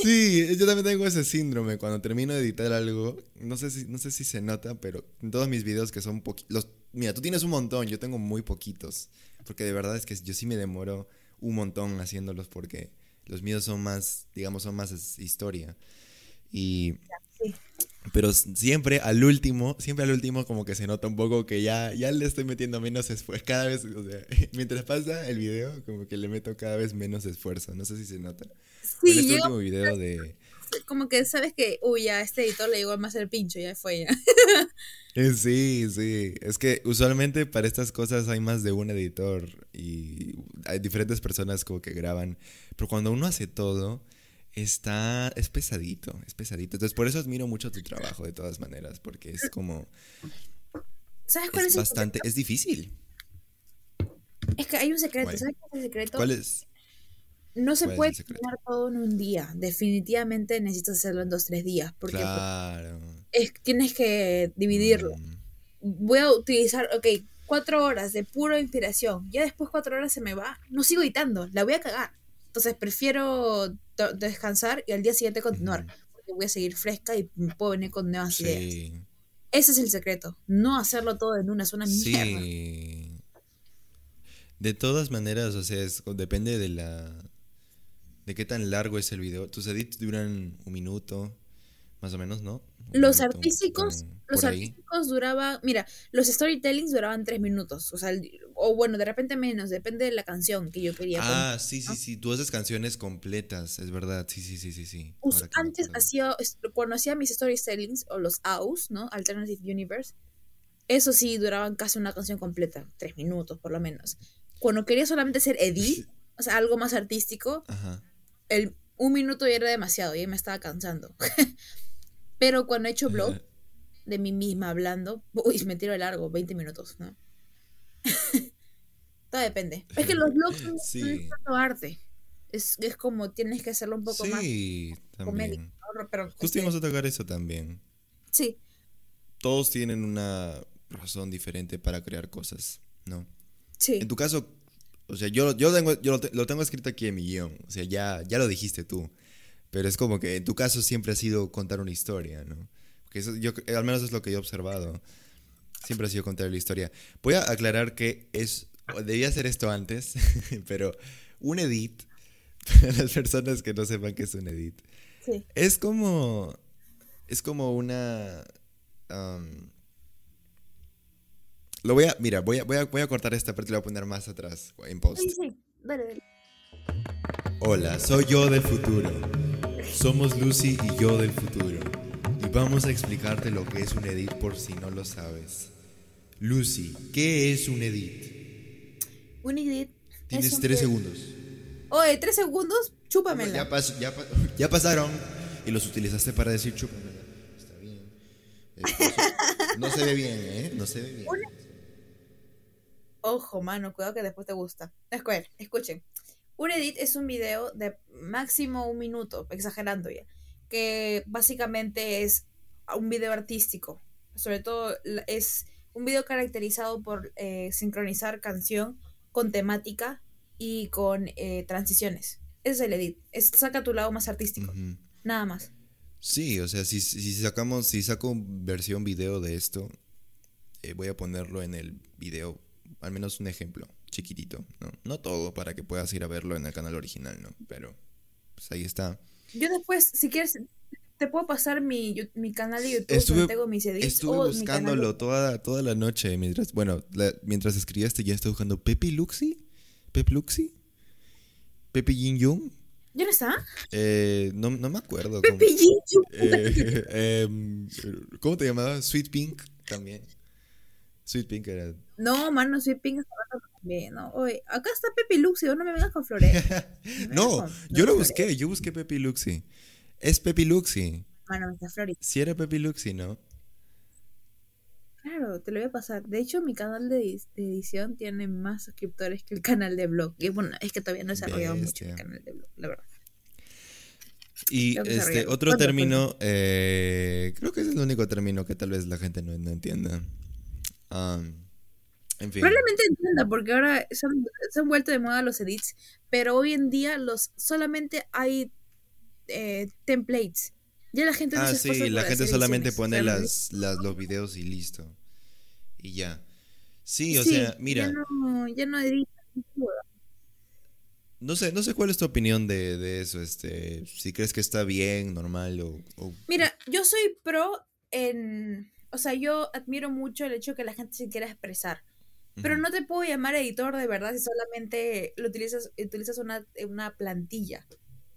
Sí, yo también tengo ese síndrome. Cuando termino de editar algo, no sé si, no sé si se nota, pero en todos mis videos que son poquitos. Mira, tú tienes un montón, yo tengo muy poquitos. Porque de verdad es que yo sí me demoro un montón haciéndolos porque los míos son más, digamos, son más historia. Y. Pero siempre al último, siempre al último como que se nota un poco que ya, ya le estoy metiendo menos esfuerzo. Cada vez, o sea, mientras pasa el video, como que le meto cada vez menos esfuerzo. No sé si se nota. Sí, en este último video de... Como que sabes que, uy, ya este editor le llegó más el pincho, ya fue ya. Eh, sí, sí. Es que usualmente para estas cosas hay más de un editor y hay diferentes personas como que graban. Pero cuando uno hace todo Está, es pesadito, es pesadito. Entonces, por eso admiro mucho tu trabajo de todas maneras, porque es como... ¿Sabes cuál es, es bastante, es difícil. Es que hay un secreto, ¿sabes cuál es el secreto? ¿Cuál es? No se puede terminar todo en un día. Definitivamente necesitas hacerlo en dos, tres días. Porque pues, claro. es, tienes que dividirlo. Mm. Voy a utilizar, ok, cuatro horas de pura inspiración. Ya después cuatro horas se me va. No sigo editando, la voy a cagar. Entonces prefiero descansar y al día siguiente continuar. Porque voy a seguir fresca y puedo venir con nuevas ideas. Ese es el secreto. No hacerlo todo en una, zona mierda. Sí. De todas maneras, o sea, depende de la. de qué tan largo es el video. Tus edits duran un minuto, más o menos, ¿no? Los artísticos, los artísticos duraban, mira, los storytellings duraban tres minutos, o sea, o bueno, de repente menos, depende de la canción que yo quería. Ah, sí, sí, sí, tú haces canciones completas, es verdad, sí, sí, sí, sí, sí. antes hacía, cuando hacía mis storytellings, o los AUS, ¿no? Alternative Universe, eso sí, duraban casi una canción completa, tres minutos por lo menos. Cuando quería solamente hacer edit, o sea, algo más artístico, el un minuto ya era demasiado, ya me estaba cansando. Pero cuando he hecho blog de mí misma hablando, uy, me tiro de largo, 20 minutos, ¿no? Todo depende. Es que los blogs son, sí. arte. Es, es, como tienes que hacerlo un poco más. Sí, también. Pero, Justo íbamos a tocar eso también. Sí. Todos tienen una razón diferente para crear cosas, ¿no? Sí. En tu caso, o sea, yo, yo, tengo, yo lo, tengo escrito aquí en mi guion. O sea, ya, ya lo dijiste tú. Pero es como que en tu caso siempre ha sido contar una historia, ¿no? Porque eso, yo, al menos es lo que yo he observado. Siempre ha sido contar la historia. Voy a aclarar que es. Debía hacer esto antes, pero un edit, para las personas que no sepan qué es un edit, sí. es como. Es como una. Um, lo voy a. Mira, voy a, voy a, voy a cortar esta parte y la voy a poner más atrás en post. Sí, sí. Hola, soy yo del futuro. Somos Lucy y yo del futuro. Y vamos a explicarte lo que es un edit por si no lo sabes. Lucy, ¿qué es un edit? Un edit. Tienes tres segundos. Oye, tres segundos, chúpamela. Ya, ya, pasaron y los utilizaste para decir chúpamela. Está bien. no se ve bien, ¿eh? No se ve bien. Ojo, mano, cuidado que después te gusta. escuchen. Un edit es un video de máximo un minuto, exagerando ya, que básicamente es un video artístico. Sobre todo es un video caracterizado por eh, sincronizar canción con temática y con eh, transiciones. Ese es el edit. saca tu lado más artístico. Nada más. Sí, o sea, si, si sacamos, si saco versión video de esto, eh, voy a ponerlo en el video, al menos un ejemplo chiquitito, ¿no? No todo para que puedas ir a verlo en el canal original, ¿no? Pero pues ahí está. Yo después, si quieres, te puedo pasar mi, mi canal de YouTube estuve, tengo mis edits. Estuve buscándolo toda, toda la noche mientras, bueno, mientras escribiste ya estoy buscando Pepe Luxi, Pep Luxi, Pepe Jin Young. ¿Ya no está? Eh, no, no me acuerdo. Pepe Jin eh, em, ¿Cómo te llamaba? Sweet Pink también. Sweet Pink era. No, mano, Sweet Pink está no, oye, acá está Pepe Luxi, no me vengas con flores. no, yo lo busqué, yo busqué Pepe Luxi. Es Pepe Luxi. Bueno, está Florida. Si era Pepe Luxi, ¿no? Claro, te lo voy a pasar. De hecho, mi canal de, edición tiene más suscriptores que el canal de blog. Y bueno, es que todavía no he desarrollado mucho el canal de blog, la verdad. Y este otro término, eh, creo que es el único término que tal vez la gente no, entienda. Um, Probablemente entienda, porque ahora se han, vuelto de moda los edits, pero hoy en día los solamente hay eh, templates. Ya la gente no ah, sí, la gente solamente pone las, las, los videos y listo. Y ya. Sí, o sea, mira. Ya no, ya no No sé, no sé cuál es tu opinión de, de, eso, este, si crees que está bien, normal o, Mira, yo soy pro en, o sea, yo admiro mucho el hecho de que la gente se quiera expresar, pero no te puedo llamar editor de verdad si solamente lo utilizas, utilizas una, una plantilla.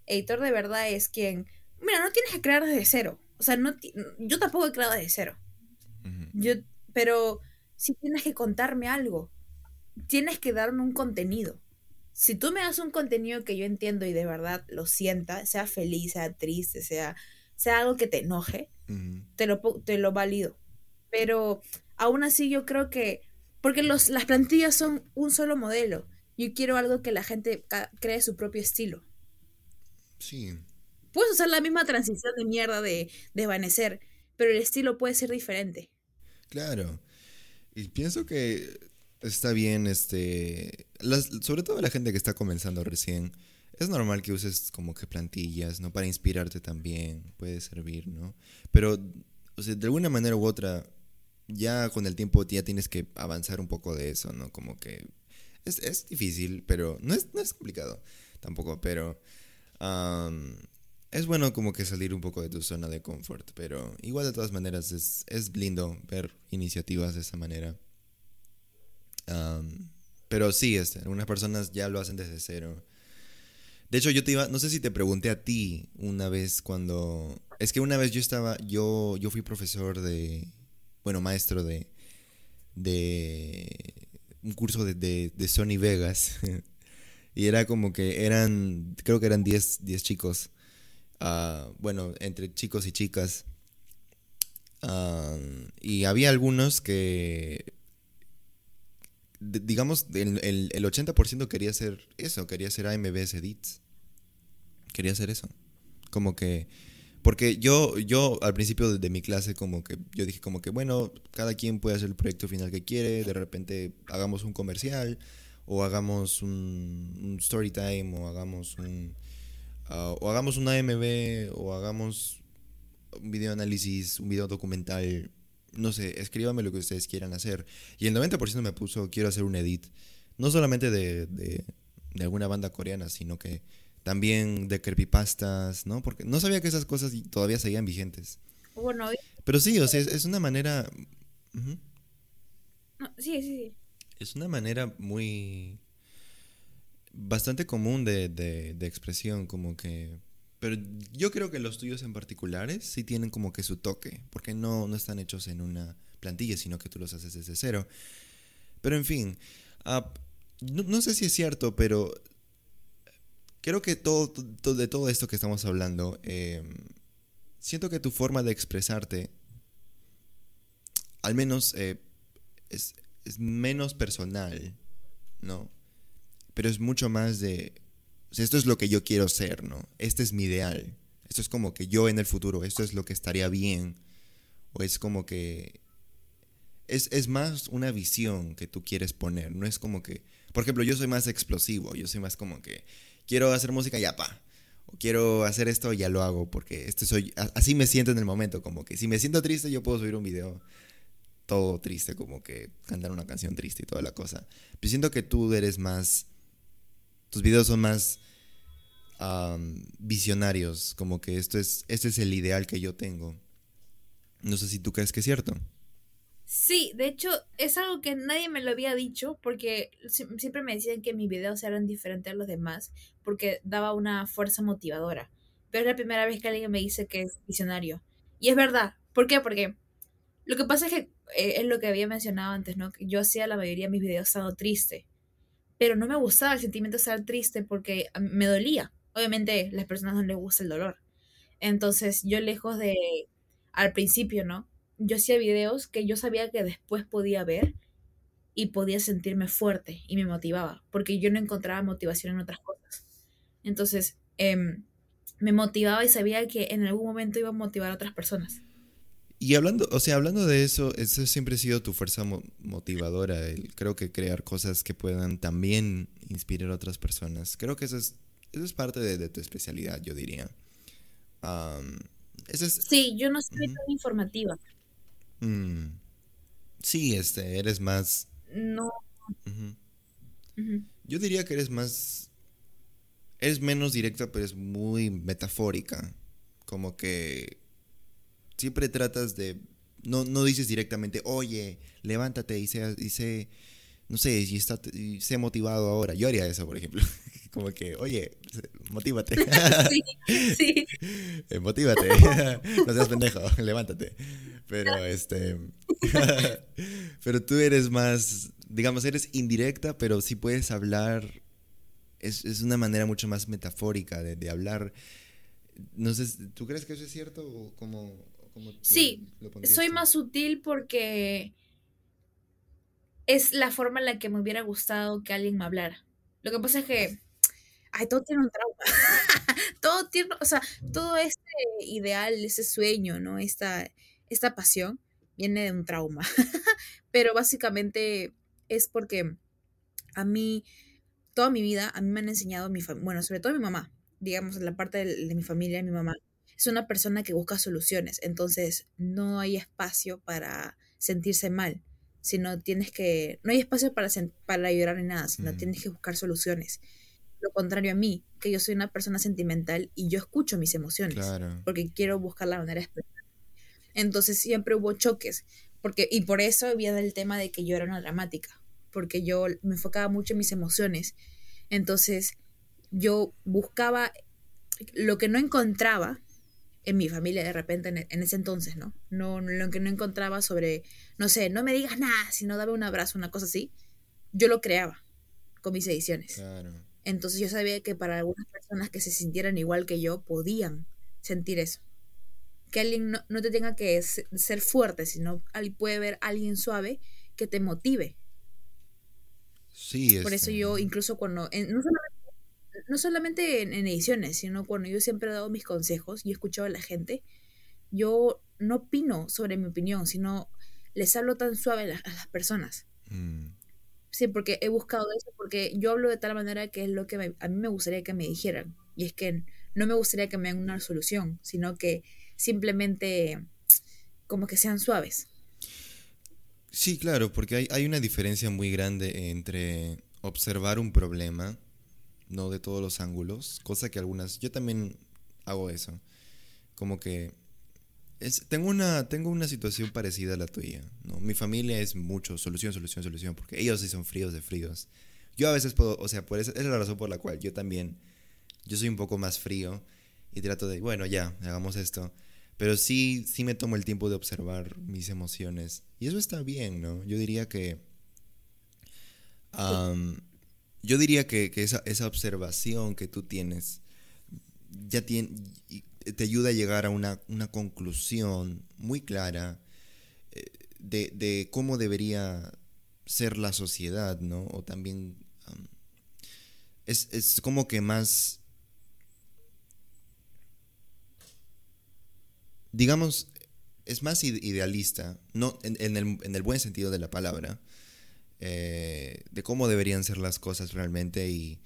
Editor de verdad es quien, mira, no tienes que crear desde cero, o sea, no, yo tampoco he creado desde cero, yo, pero si tienes que contarme algo, tienes que darme un contenido. Si tú me das un contenido que yo entiendo y de verdad lo sienta, sea feliz, sea triste, sea, sea algo que te enoje, te, lo, te lo valido. Pero aún así yo creo que, porque los, las plantillas son un solo modelo, yo quiero algo que la gente cree su propio estilo. Sí. Puedes usar la misma transición de mierda de desvanecer, pero el estilo puede ser diferente. Claro. Y pienso que está bien, este, sobre todo la gente que está comenzando recién, es normal que uses como que plantillas, ¿no? Para inspirarte también, puede servir, ¿no? Pero, o sea, de alguna manera u otra, ya con el tiempo ya tienes que avanzar un poco de eso, ¿no? Como que es, es difícil, pero no es, no es complicado tampoco, pero es bueno como que salir un poco de tu zona de confort, pero igual de todas maneras es, es lindo ver iniciativas de esa manera. pero sí, este, algunas personas ya lo hacen desde cero. De hecho, yo te iba, no sé si te pregunté a ti una vez cuando, es que una vez yo estaba, yo, yo fui profesor de, bueno, maestro de, de un curso de, de, Sony Vegas. y era como que eran, creo que eran 10 chicos bueno, entre chicos y chicas. y había algunos que, digamos, el, el, 80% quería hacer eso, quería hacer AMBS Edits. Quería hacer eso. Como que... Porque yo, yo al principio de, mi clase como que yo dije como que bueno, cada quien puede hacer el proyecto final que quiere, de repente hagamos un comercial o hagamos un, un story time o hagamos un, Ah, o hagamos una AMB o hagamos un video análisis, un video documental, no sé, escríbame lo que ustedes quieran hacer. Y el 90% me puso, quiero hacer un edit, no solamente de, de, alguna banda coreana, sino que también de creepypastas, ¿no? Porque no sabía que esas cosas todavía seguían vigentes. Bueno, pero sí, o sea, es, una manera... sí, sí, sí. Es una manera muy bastante común de, de, expresión, como que... Pero yo creo que los tuyos en particulares sí tienen como que su toque, porque no, no están hechos en una plantilla, sino que tú los haces desde cero. Pero en fin, ah, no, sé si es cierto, pero creo que todo, de todo esto que estamos hablando, em, siento que tu forma de expresarte, al menos eh, es, es menos personal, ¿no? pero es mucho más de, esto es lo que yo quiero ser, ¿no? Este es mi ideal. Esto es como que yo en el futuro, esto es lo que estaría bien. O es como que... Es, es más una visión que tú quieres poner, no es como que... Por ejemplo, yo soy más explosivo, yo soy más como que quiero hacer música ya pa. O quiero hacer esto ya lo hago porque este soy así me siento en el momento, como que si me siento triste yo puedo subir un video todo triste, como que cantar una canción triste y toda la cosa. Pero siento que tú eres más tus videos son más visionarios, como que esto es, este es el ideal que yo tengo. No sé si tú crees que es cierto. Sí, de hecho es algo que nadie me lo había dicho porque siempre me decían que mis videos eran diferentes a los demás porque daba una fuerza motivadora. Pero es la primera vez que alguien me dice que es visionario. Y es verdad. ¿Por qué? Porque lo que pasa es que eh, es lo que había mencionado antes, ¿no? Yo hacía la mayoría de mis videos estando triste pero no me gustaba el sentimiento de estar triste porque me dolía. Obviamente, a las personas no les gusta el dolor. Entonces, yo lejos de, al principio, ¿no? Yo hacía videos que yo sabía que después podía ver y podía sentirme fuerte y me motivaba, porque yo no encontraba motivación en otras cosas. Entonces, em, me motivaba y sabía que en algún momento iba a motivar a otras personas. Y hablando, o sea, hablando de eso, eso siempre ha sido tu fuerza motivadora, el, creo que crear cosas que puedan también inspirar a otras personas. Creo que eso es, eso es parte de, tu especialidad, yo diría. Sí, yo no soy tan informativa. Mm. Sí, este, eres más... No. Yo diría que eres más... Eres menos directa, pero es muy metafórica. Como que siempre tratas de... No, no dices directamente, oye, levántate y sé, y sé no sé, y, está, y sé motivado ahora. Yo haría eso, por ejemplo. Como que, oye, motívate. sí, sí. Eh, motívate. no seas pendejo, levántate. Pero este. pero tú eres más, digamos, eres indirecta, pero sí puedes hablar. Es, es una manera mucho más metafórica de, de, hablar. No sé, ¿tú crees que eso es cierto o cómo, sí, soy más sutil porque es la forma en la que me hubiera gustado que alguien me hablara. Lo que pasa es que, ay, todo tiene un trauma. todo tiene, o sea, todo este ideal, ese sueño, ¿no? Esta, esta pasión viene de un trauma. Pero básicamente es porque a mí, toda mi vida, a mí me han enseñado, mi bueno, sobre todo mi mamá, digamos, la parte de, de mi familia, mi mamá, es una persona que busca soluciones. Entonces, no hay espacio para sentirse mal sino tienes que, no hay espacio para, para llorar ni nada, sino mm. tienes que buscar soluciones. Lo contrario a mí, que yo soy una persona sentimental y yo escucho mis emociones, porque quiero buscar la manera de expresar. Entonces siempre hubo choques, porque, y por eso viene el tema de que yo era una dramática, porque yo me enfocaba mucho en mis emociones. Entonces yo buscaba lo que no encontraba, en mi familia de repente en, ese entonces, ¿no? ¿no? Lo que no encontraba sobre, no sé, no me digas nada, sino dame un abrazo, una cosa así, yo lo creaba con mis ediciones. Entonces yo sabía que para algunas personas que se sintieran igual que yo podían sentir eso. Que alguien no, te tenga que ser fuerte, sino puede haber alguien suave que te motive. Sí, Por eso yo incluso cuando, no solamente no solamente en, ediciones, sino cuando yo siempre he dado mis consejos y he escuchado a la gente, yo no opino sobre mi opinión, sino les hablo tan suave a, las personas. Mm. Sí, porque he buscado eso, porque yo hablo de tal manera que es lo que a mí me gustaría que me dijeran. Y es que no me gustaría que me den una solución, sino que simplemente como que sean suaves. Sí, claro, porque hay, hay una diferencia muy grande entre observar un problema no de todos los ángulos, cosa que algunas, yo también hago eso, como que tengo, una, tengo una situación parecida a la tuya. Mi familia es mucho solución, solución, solución, porque ellos sí son fríos de fríos. Yo a veces puedo, o sea, es la razón por la cual yo también, yo soy un poco más frío y trato de, bueno, ya, hagamos esto. Pero sí, sí me tomo el tiempo de observar mis emociones. Y eso está bien, ¿no? Yo diría que yo diría que, esa, esa, observación que tú tienes ya tiene, te ayuda a llegar a una, conclusión muy clara eh, de, cómo debería ser la sociedad, ¿no? O también es, como que más, digamos, es más idealista, no en, el, en el buen sentido de la palabra, eh, de cómo deberían ser las cosas realmente y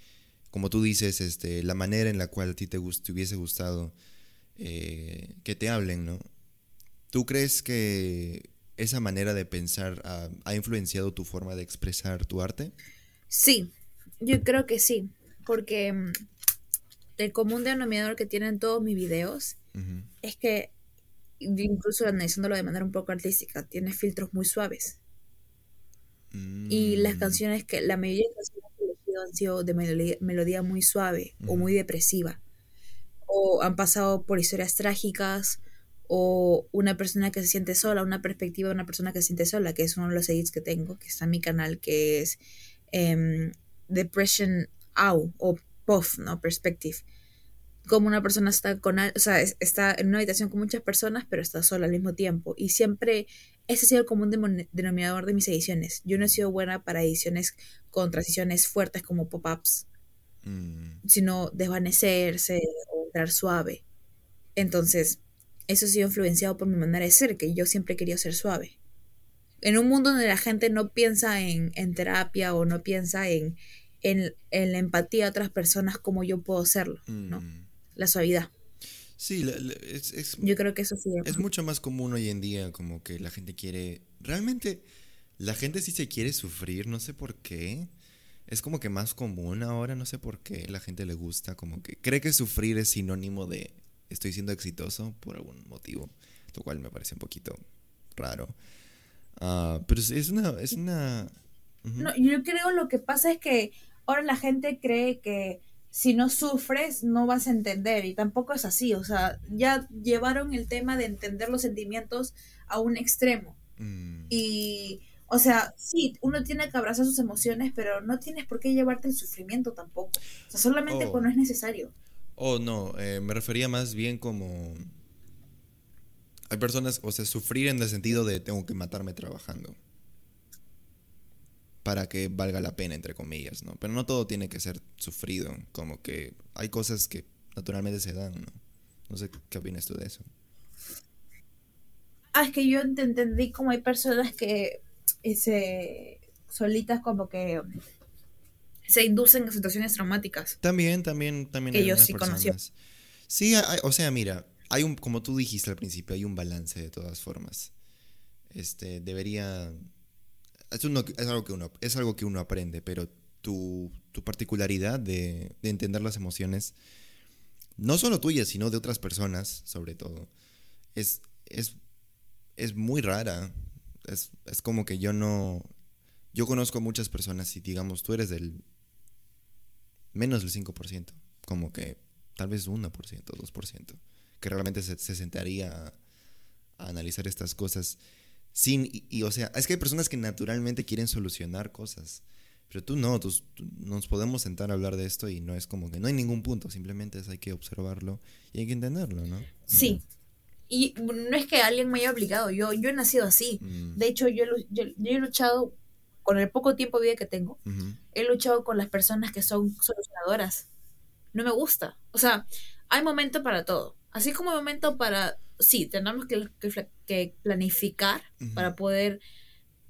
como tú dices, este, la manera en la cual a ti te, hubiese gustado eh, que te hablen, ¿no? ¿Tú crees que esa manera de pensar ha, influenciado tu forma de expresar tu arte? Sí, yo creo que sí, porque mm, el común denominador que tienen todos mis videos es que, incluso analizándolo de manera un poco artística, tiene filtros muy suaves. Y las mm. canciones que, la mayoría de canciones que he elegido han sido de melodía, muy suave o muy depresiva. O han pasado por historias trágicas o una persona que se siente sola, una perspectiva de una persona que se siente sola, que es uno de los edits que tengo, que está en mi canal, que es em, Depression AU o POF, ¿no? Perspective como una persona está con, o sea, está en una habitación con muchas personas, pero está sola al mismo tiempo. Y siempre ese ha sido el común denominador de mis ediciones. Yo no he sido buena para ediciones con transiciones fuertes como pop-ups, mm. sino desvanecerse o entrar suave. Entonces, eso ha sido influenciado por mi manera de ser, que yo siempre querido ser suave. En un mundo donde la gente no piensa en, en terapia o no piensa en, en, la empatía a otras personas como yo puedo serlo, ¿no? Mm. La suavidad. Sí, es, yo creo que eso sí. Es mucho más común hoy en día, como que la gente quiere, realmente, la gente sí se quiere sufrir, no sé por qué. Es como que más común ahora, no sé por qué la gente le gusta, como que cree que sufrir es sinónimo de estoy siendo exitoso por algún motivo, lo cual me parece un poquito raro. Ah, pero es una, es una... No, yo creo lo que pasa es que ahora la gente cree que si no sufres no vas a entender y tampoco es así, o sea, ya llevaron el tema de entender los sentimientos a un extremo. Mm. Y, o sea, sí, uno tiene que abrazar sus emociones, pero no tienes por qué llevarte el sufrimiento tampoco. O sea, solamente cuando es necesario. Oh, no, eh, me refería más bien como... Hay personas, o sea, sufrir en el sentido de tengo que matarme trabajando para que valga la pena, entre comillas, ¿no? Pero no todo tiene que ser sufrido, como que hay cosas que naturalmente se dan, ¿no? No sé qué opinas tú de eso. Ah, es que yo entendí como hay personas que se solitas como que se inducen en situaciones traumáticas. También, también, también. Que yo sí conocí. Sí, o sea, mira, hay un, como tú dijiste al principio, hay un balance de todas formas. Este, debería es, algo que uno, es algo que uno aprende, pero tu, particularidad de, entender las emociones, no solo tuyas, sino de otras personas, sobre todo, es, es, es muy rara. Es, es como que yo no... Yo conozco muchas personas y digamos, tú eres del menos del 5%, como que tal vez 1%, 2%, que realmente se, se sentaría a analizar estas cosas sin, y, o sea, es que hay personas que naturalmente quieren solucionar cosas. Pero tú no, tú, nos podemos sentar a hablar de esto y no es como que no hay ningún punto, simplemente es, hay que observarlo y hay que entenderlo, ¿no? Sí. Y no es que alguien me haya obligado, yo, yo he nacido así. Mm. De hecho, yo, yo, he luchado, con el poco tiempo de vida que tengo, he luchado con las personas que son solucionadoras. No me gusta. O sea, hay momento para todo. Así como hay momento para sí, tenemos que, que, planificar para poder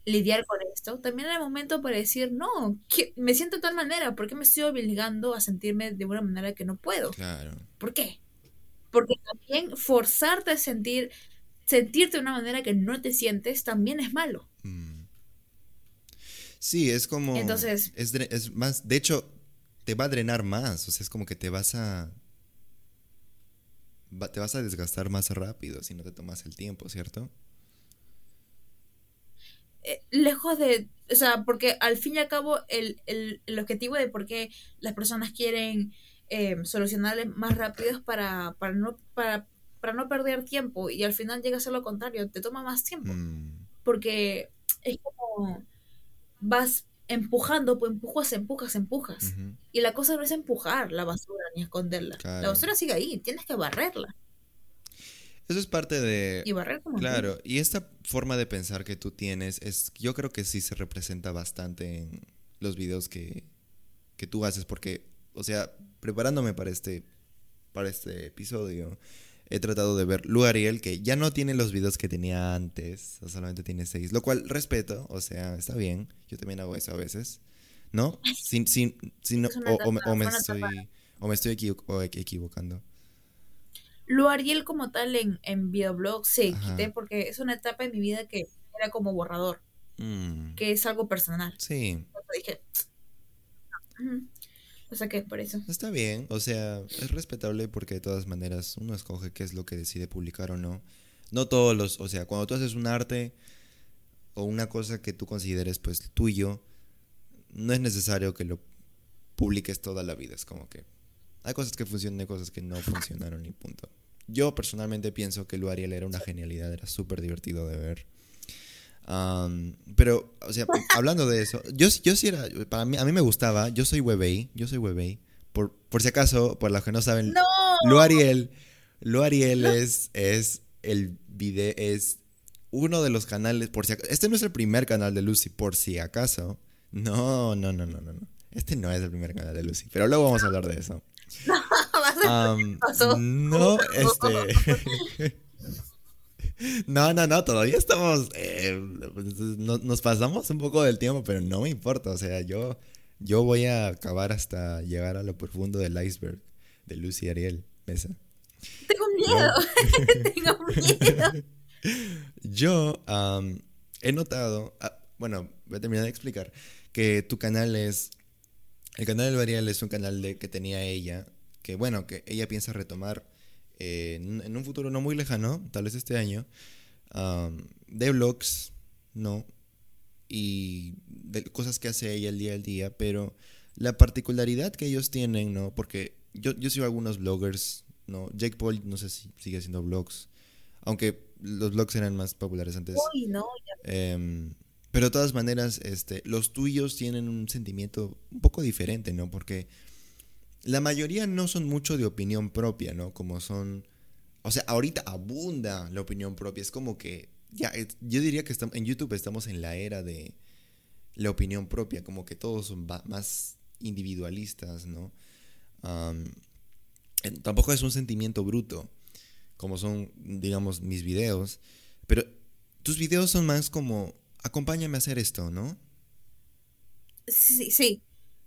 lidiar con esto. También hay momento para decir, no, me siento de tal manera, ¿por qué me estoy obligando a sentirme de una manera que no puedo? Claro. ¿Por qué? Porque también forzarte a sentir, sentirte de una manera que no te sientes también es malo. Mm. Sí, es como... Entonces... Es, es más, de hecho, te va a drenar más, o sea, es como que te vas a te vas a desgastar más rápido si no te tomas el tiempo, ¿cierto? Eh, lejos de, o sea, porque al fin y al cabo el, objetivo de por qué las personas quieren eh, más rápido para, para, no, para, para no perder tiempo y al final llega a ser lo contrario, te toma más tiempo. Mm. Porque es como vas empujando, pues empujas, empujas, empujas. Y la cosa no es empujar la basura ni esconderla. La basura sigue ahí, tienes que barrerla. Eso es parte de... Y barrer como Claro, y esta forma de pensar que tú tienes, es yo creo que sí se representa bastante en los videos que, que tú haces, porque, o sea, preparándome para este, para este episodio, he tratado de ver Lu Ariel, que ya no tiene los videos que tenía antes, solamente tiene seis, lo cual respeto, o sea, está bien, yo también hago eso a veces, ¿no? Sin, sin, sin, o, me estoy, o me estoy equivocando. Lu Ariel como tal en, en videoblog sí, quité porque es una etapa en mi vida que era como borrador, mm. que es algo personal. Sí. dije, o sea que por eso. Está bien, o sea, es respetable porque de todas maneras uno escoge qué es lo que decide publicar o no. No todos los, o sea, cuando tú haces un arte o una cosa que tú consideres pues tuyo, no es necesario que lo publiques toda la vida, es como que hay cosas que funcionan y cosas que no funcionaron y punto. Yo personalmente pienso que Lu Ariel era una genialidad, era súper divertido de ver pero, o sea, hablando de eso, yo, yo sí era, para mí, a mí me gustaba, yo soy Webey, yo soy Webey. Por, por si acaso, por los que no saben, no. Lo Ariel, Lo Ariel es, es el video, es uno de los canales, por si este no es el primer canal de Lucy, por si acaso. No, no, no, no, no, no. Este no es el primer canal de Lucy, pero luego vamos a hablar de eso. No, no, este. No, no, no, todavía estamos. Eh, nos pasamos un poco del tiempo, pero no me importa. O sea, yo, yo voy a acabar hasta llegar a lo profundo del iceberg de Lucy Ariel Mesa. Tengo miedo. Tengo miedo. Yo he notado, ah, bueno, voy a terminar de explicar, que tu canal es, el canal del Varial es un canal de, que tenía ella, que bueno, que ella piensa retomar eh, en, un futuro no muy lejano, tal vez este año, de vlogs, ¿no? Y de cosas que hace ella el día al día, pero la particularidad que ellos tienen, ¿no? Porque yo, yo sigo algunos bloggers, ¿no? Jake Paul, no sé si sigue haciendo vlogs, aunque los blogs eran más populares antes. Uy, no, em, pero de todas maneras, este, los tuyos tienen un sentimiento un poco diferente, ¿no? Porque la mayoría no son mucho de opinión propia, ¿no? Como son... O sea, ahorita abunda la opinión propia. Es como que... Ya, yo diría que estamos, en YouTube estamos en la era de la opinión propia, como que todos son más individualistas, ¿no? tampoco es un sentimiento bruto, como son, digamos, mis videos, pero tus videos son más como, acompáñame a hacer esto, ¿no? Sí, sí,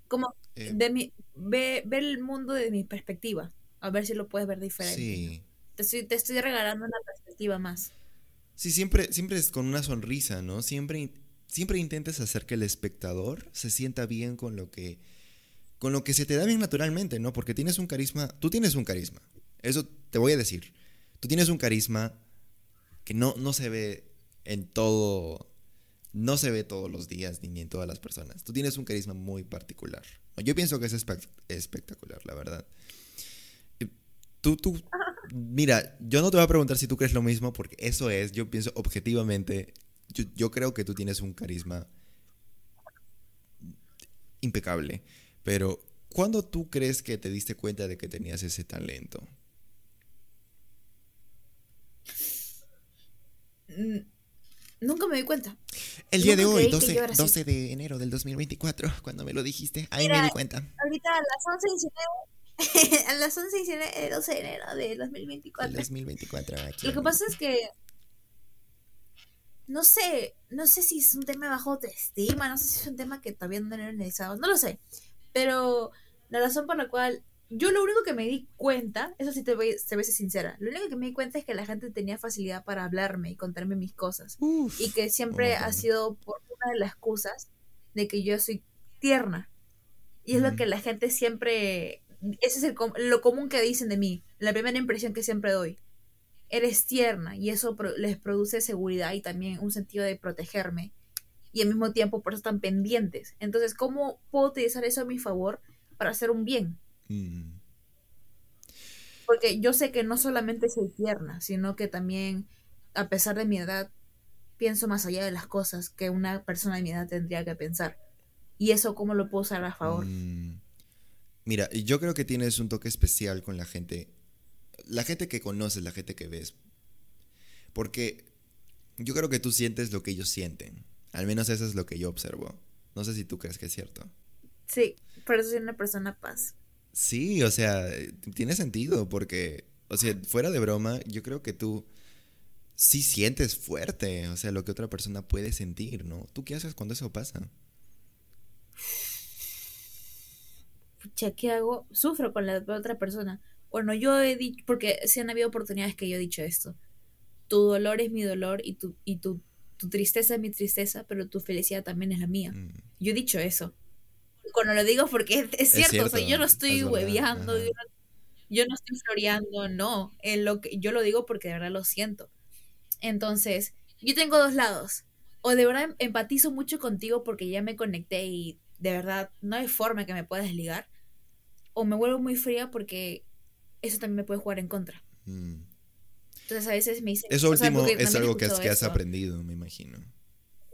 como eh. de mi, ve, el mundo de mi perspectiva, a ver si lo puedes ver diferente. Sí. Te estoy, te estoy regalando una perspectiva más. Sí, siempre, siempre es con una sonrisa, ¿no? Siempre, siempre intentes hacer que el espectador se sienta bien con lo que con lo que se te da bien naturalmente, ¿no? Porque tienes un carisma, tú tienes un carisma, eso te voy a decir, tú tienes un carisma que no, no se ve en todo, no se ve todos los días ni en todas las personas, tú tienes un carisma muy particular, yo pienso que es espectacular, la verdad. Tú, tú, mira, yo no te voy a preguntar si tú crees lo mismo, porque eso es, yo pienso objetivamente, yo, yo creo que tú tienes un carisma impecable. Pero, ¿cuándo tú crees que te diste cuenta de que tenías ese talento? Mm, nunca me di cuenta. El día de hoy, 12, de enero del 2024, cuando me lo dijiste, ahí me di cuenta. Ahorita a las 11 y 19, a las 11 y el 12 de enero del 2024. El 2024, Lo que pasa es que no sé, no sé si es un tema de bajo autoestima, no sé si es un tema que todavía no he analizado, no lo sé. Pero la razón por la cual yo lo único que me di cuenta, eso sí te voy, te voy a ser sincera, lo único que me di cuenta es que la gente tenía facilidad para hablarme y contarme mis cosas. y que siempre ha sido por una de las excusas de que yo soy tierna. Y es lo que la gente siempre, ese es el, lo común que dicen de mí, la primera impresión que siempre doy. Eres tierna y eso les produce seguridad y también un sentido de protegerme y al mismo tiempo por eso están pendientes. Entonces, ¿cómo puedo utilizar eso a mi favor para hacer un bien? Mm. Porque yo sé que no solamente soy tierna, sino que también, a pesar de mi edad, pienso más allá de las cosas que una persona de mi edad tendría que pensar. Y eso, ¿cómo lo puedo usar a favor? Mm. Mira, yo creo que tienes un toque especial con la gente, la gente que conoces, la gente que ves. Porque yo creo que tú sientes lo que ellos sienten. Al menos eso es lo que yo observo. No sé si tú crees que es cierto. Sí, por eso soy una persona paz. Sí, o sea, tiene sentido porque, o sea, fuera de broma, yo creo que tú sí sientes fuerte, o sea, lo que otra persona puede sentir, ¿no? ¿Tú qué haces cuando eso pasa? Pucha, ¿qué hago? Sufro con la otra persona. Bueno, yo he dicho, porque sí han habido oportunidades que yo he dicho esto. Tu dolor es mi dolor y tu, y tu tu tristeza es mi tristeza, pero tu felicidad también es la mía. Mm. Yo he dicho eso. Cuando lo digo porque es, cierto, yo no estoy hueveando, yo no, estoy floreando, no. En lo que, yo lo digo porque de verdad lo siento. Entonces, yo tengo dos lados. O de verdad empatizo mucho contigo porque ya me conecté y de verdad no hay forma que me puedas desligar. O me vuelvo muy fría porque eso también me puede jugar en contra. Mm. Entonces a veces me dicen... Eso último es algo que has, aprendido, me imagino.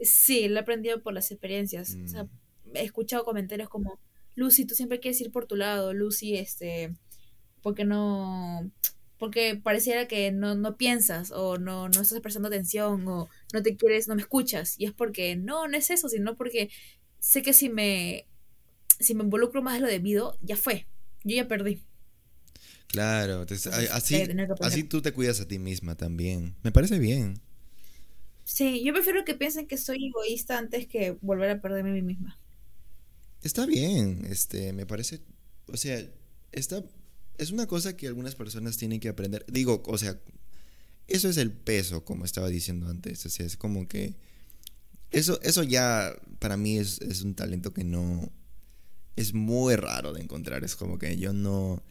Sí, lo he aprendido por las experiencias. O sea, mm. He escuchado comentarios como, Lucy, tú siempre quieres ir por tu lado, Lucy, este, porque no, porque pareciera que no, no piensas o no, no estás prestando atención o no te quieres, no me escuchas. Y es porque no, no es eso, sino porque sé que si me, si me involucro más de lo debido, ya fue, yo ya perdí. Claro, así, así tú te cuidas a ti misma también. Me parece bien. Sí, yo prefiero que piensen que soy egoísta antes que volver a perderme a mí misma. Está bien, este, me parece, o sea, está, es una cosa que algunas personas tienen que aprender. Digo, o sea, eso es el peso, como estaba diciendo antes. O sea, es como que eso, eso ya para mí es, es un talento que no... Es muy raro de encontrar. Es como que yo no...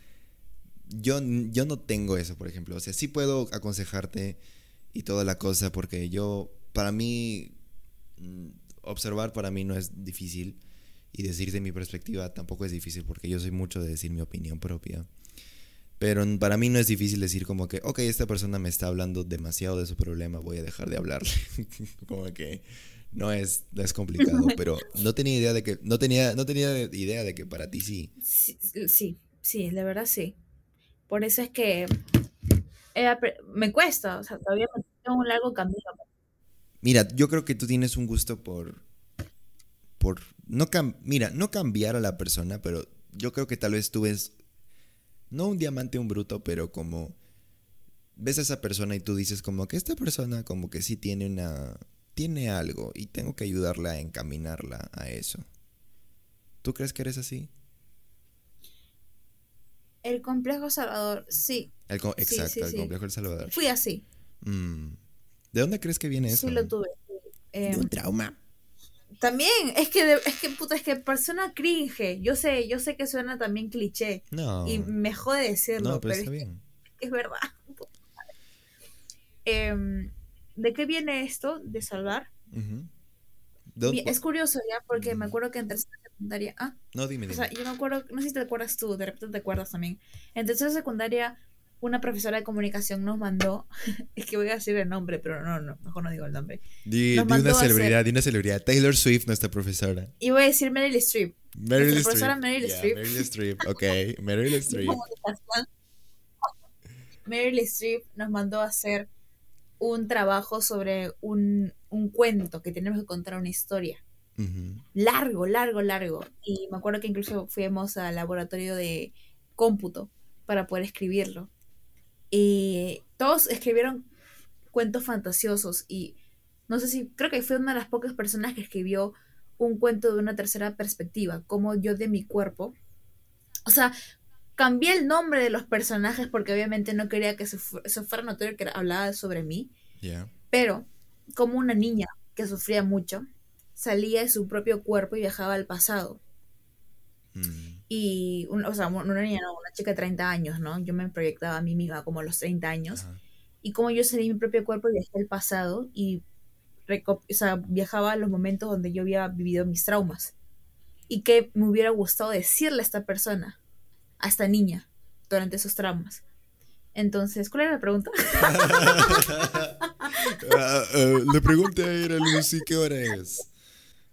Yo, yo no tengo eso, por ejemplo. O sea, sí puedo aconsejarte y toda la cosa porque yo, para mí, mm, observar para mí no es difícil y decirte mi perspectiva tampoco es difícil porque yo soy mucho de decir mi opinión propia. Pero para mí no es difícil decir como que, ok, esta persona me está hablando demasiado de su problema, voy a dejar de hablarle. como que no es, no es complicado, pero no tenía idea de que, no tenía, no tenía idea de que para ti sí. Sí, sí, sí, la verdad sí. Por eso es que me cuesta, o sea, todavía me tengo un largo camino. Mira, yo creo que tú tienes un gusto por, por, no mira, no cambiar a la persona, pero yo creo que tal vez tú ves no un diamante, un bruto, pero como ves a esa persona y tú dices como que esta persona como que sí tiene una, tiene algo y tengo que ayudarla a encaminarla a eso. ¿Tú crees que eres así? El complejo Salvador, sí. exacto, el complejo El Salvador. Fui así. Mm. ¿De dónde crees que viene eso? Sí, lo tuve. Eh, un trauma. También, es que, es que, puta, es que persona cringe. Yo sé, yo sé que suena también cliché. No. Y me jode decirlo. No, pero, está es, bien. es verdad. Em, ¿De qué viene esto de salvar? Es curioso ya, porque me acuerdo que en tercera secundaria. Ah, no, dime, dime. O sea, yo me acuerdo, no sé si te acuerdas tú, de repente te acuerdas también. En tercera secundaria una profesora de comunicación nos mandó, es que voy a decir el nombre, pero no, no, mejor no digo el nombre. Di, una celebridad, di una celebridad. Taylor Swift, nuestra profesora. Y voy a decir Meryl Streep. Meryl Streep. profesora Meryl Streep. Meryl Streep, ok. Meryl Streep. Meryl Streep nos mandó a hacer un trabajo sobre un, un cuento que tenemos que contar una historia. Largo, largo, largo. Y me acuerdo que incluso fuimos al laboratorio de cómputo para poder escribirlo. Y todos escribieron cuentos fantasiosos y no sé si, creo que fue una de las pocas personas que escribió un cuento de una tercera perspectiva, como yo de mi cuerpo. O sea, cambié el nombre de los personajes porque obviamente no quería que se, fuera notorio que hablaba sobre mí. Pero, como una niña que sufría mucho, salía de su propio cuerpo y viajaba al pasado. Mm. Y, o sea, una niña, una chica de 30 años, ¿no? Yo me proyectaba a mí misma como a los 30 años. Y como yo salí de mi propio cuerpo y viajé al pasado y o sea, viajaba a los momentos donde yo había vivido mis traumas. Y que me hubiera gustado decirle a esta persona, a esta niña, durante esos traumas. Entonces, ¿cuál era la pregunta? Ah, ah, la pregunta era, Lucy, ¿qué hora es?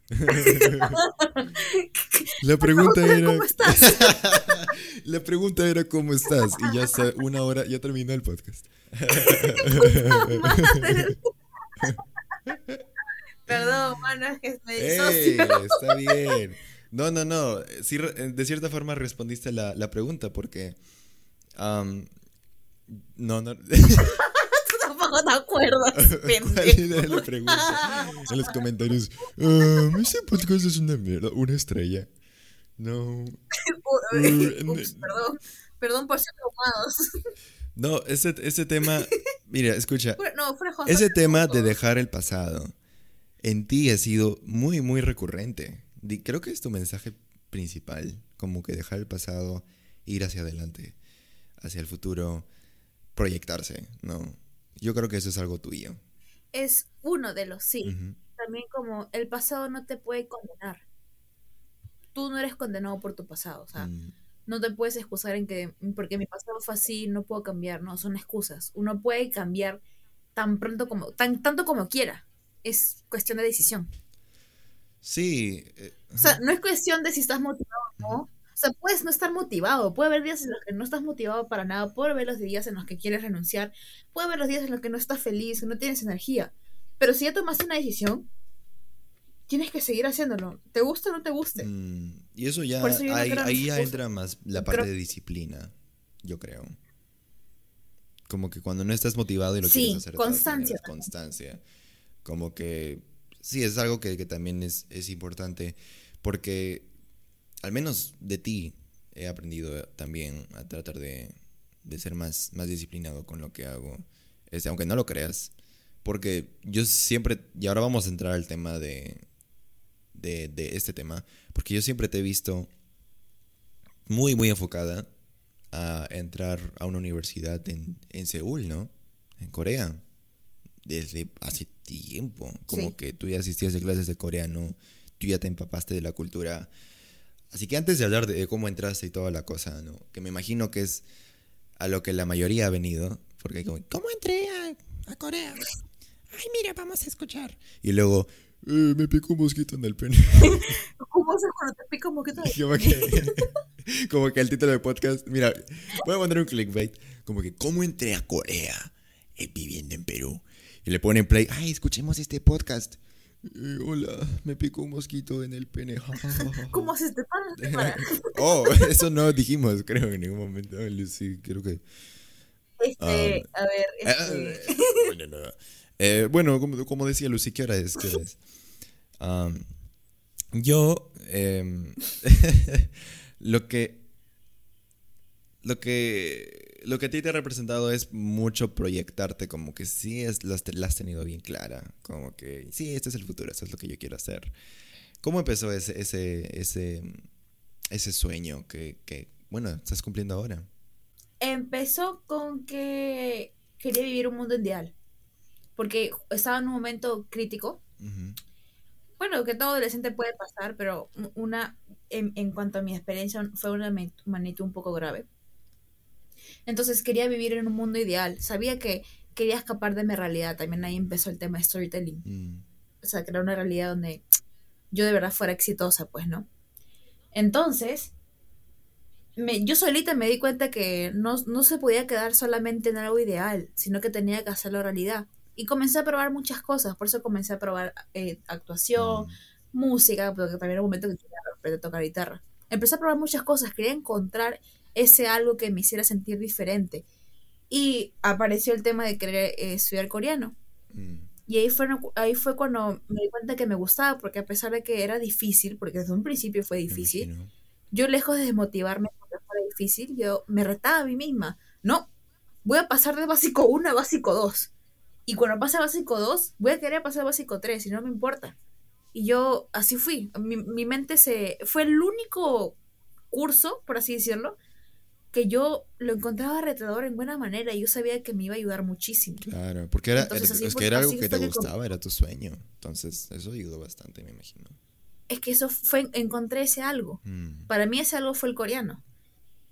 La pregunta era. ¿Cómo estás? La pregunta era ¿cómo estás? Y ya está una hora, ya terminó el podcast. Perdón, mano, es que me Está bien. No, no, no. Sí, de cierta forma respondiste la, la pregunta porque. no, no. no te acuerdas, pendejo. pregunta en los comentarios. Um, ese podcast es una mierda, una estrella. No. perdón, perdón por ser traumados. No, ese, ese tema, mira, escucha. No, ese tema de dejar el pasado en ti ha sido muy, muy recurrente. Creo que es tu mensaje principal, como que dejar el pasado, ir hacia adelante, hacia el futuro, proyectarse, ¿no? Yo creo que eso es algo tuyo. Es uno de los sí. También como el pasado no te puede condenar. Tú no eres condenado por tu pasado, o sea, mm. no te puedes excusar en que porque mi pasado fue así, no puedo cambiar, no, son excusas. Uno puede cambiar tan pronto como tan tanto como quiera. Es cuestión de decisión. Sí. Eh, o sea, no es cuestión de si estás motivado o no, sea, puedes no estar motivado, puede haber días en los que no estás motivado para nada, puede haber los días en los que quieres renunciar, puede haber los días en los que no estás feliz, no tienes energía. Pero si ya tomaste una decisión, tienes que seguir haciéndolo. ¿Te gusta o no te guste? Mm, y eso ya, ahí, ya entra más la parte de disciplina, yo creo. Como que cuando no estás motivado y lo quieres hacer. Constancia. constancia. Como que sí, es algo que, que también es, es importante. Porque al menos de ti, he aprendido también a tratar de, de ser más, más disciplinado con lo que hago. Este, aunque no lo creas. Porque yo siempre, y ahora vamos a entrar al tema de, de, de este tema, porque yo siempre te he visto muy, muy enfocada a entrar a una universidad en, en Seúl, ¿no? En Corea. Desde hace tiempo. Como que tú ya asistías a clases de coreano, tú ya te empapaste de la cultura. Así que antes de hablar de cómo entraste y toda la cosa, ¿no? Que me imagino que es a lo que la mayoría ha venido. Porque como, ¿cómo entré a, a Corea? Ay, mira, vamos a escuchar. Y luego, eh, me picó un mosquito en el pene. ¿Cómo se cuando te pica un mosquito Como que, como que el título del podcast, mira, voy a poner un clickbait, como que ¿cómo entré a Corea eh, viviendo en Perú? Y le ponen play, ay, escuchemos este podcast. Eh, hola, me picó un mosquito en el pene. ¿Cómo se te para? oh, eso no dijimos, creo, en ningún momento. Sí, creo que... Este, Ah, a ver, Ah, este... bueno, no. Eh, bueno, como, como decía Lucy, ¿qué hora es? ¿Qué hora es? Am, yo, em, lo que, lo que, lo que a ti te ha representado es mucho proyectarte, como que sí es, has, la has tenido bien clara, como que sí, este es el futuro, esto es lo que yo quiero hacer. ¿Cómo empezó ese, ese, ese, ese sueño que, que, bueno, estás cumpliendo ahora? Empezó con que quería vivir un mundo ideal. Porque estaba en un momento crítico. Bueno, que todo adolescente puede pasar, pero una, en, en cuanto a mi experiencia, fue una ma- magnitud un poco grave. Entonces quería vivir en un mundo ideal. Sabía que quería escapar de mi realidad. También ahí empezó el tema de storytelling. Mm, O sea, crear una realidad donde yo de verdad fuera exitosa, pues, ¿no? Entonces, me, yo solita me di cuenta que no, no se podía quedar solamente en algo ideal, sino que tenía que hacerlo realidad. Y comencé a probar muchas cosas, por eso comencé a probar eh, actuación, mm, música, porque también era un momento que quería tocar guitarra. Empecé a probar muchas cosas, quería encontrar ese algo que me hiciera sentir diferente. Y apareció el tema de querer eh, estudiar coreano. mm. Y ahí fue, ahí fue cuando me di cuenta que me gustaba, porque a pesar de que era difícil, porque desde un principio fue difícil, yo lejos de desmotivarme porque fuera difícil, yo me retaba a mí misma. No, voy a pasar de básico 1 a básico 2. Y cuando pase a básico 2, voy a querer pasar a básico 3, y no me importa. Y yo así fui. Mi, mi mente se... Fue el único curso, por así decirlo, que yo lo encontraba retador en buena manera y yo sabía que me iba a ayudar muchísimo. Claro, porque era, Entonces, era- es fue- que era algo que te fue que gustaba, era tu sueño. Entonces, eso ayudó bastante, me imagino. Es que eso fue... Encontré ese algo. Mm, Para mí ese algo fue el coreano.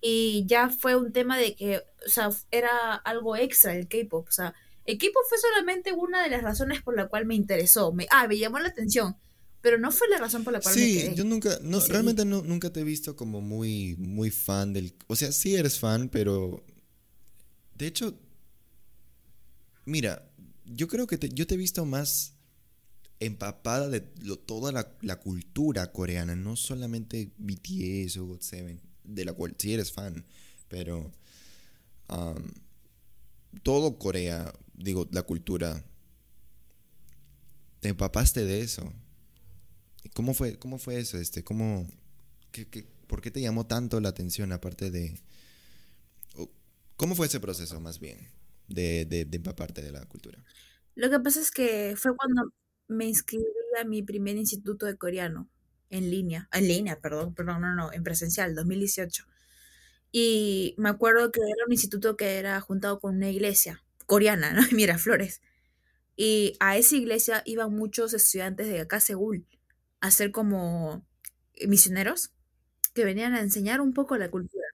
Y ya fue un tema de que, o sea, era algo extra el K-pop. O sea, el K-pop fue solamente una de las razones por la cual me interesó. Me, ah, me llamó la atención. Pero no fue la razón por la cual me Sí, quedé. yo nunca, no, realmente no, nunca te he visto como muy, muy fan del... O sea, sí eres fan, pero... De hecho, mira, yo creo que te- yo te he visto más empapada de lo- toda la, la cultura coreana, no solamente BTS o GOT7, de la cual sí eres fan, pero am, todo Corea, digo, la cultura, te empapaste de eso. ¿Y ¿Cómo fue, cómo fue eso? Este, cómo, qué- qué- ¿Por qué te llamó tanto la atención aparte de... ¿Cómo fue ese proceso más bien de, de, de empaparte de la cultura? Lo que pasa es que fue cuando me inscribí a mi primer instituto de coreano en línea, en línea, perdón, perdón, no, no, en presencial, 2018. Y me acuerdo que era un instituto que era juntado con una iglesia coreana, ¿no? Miraflores. Y a esa iglesia iban muchos estudiantes de acá, Seúl, a como misioneros que venían a enseñar un poco la cultura.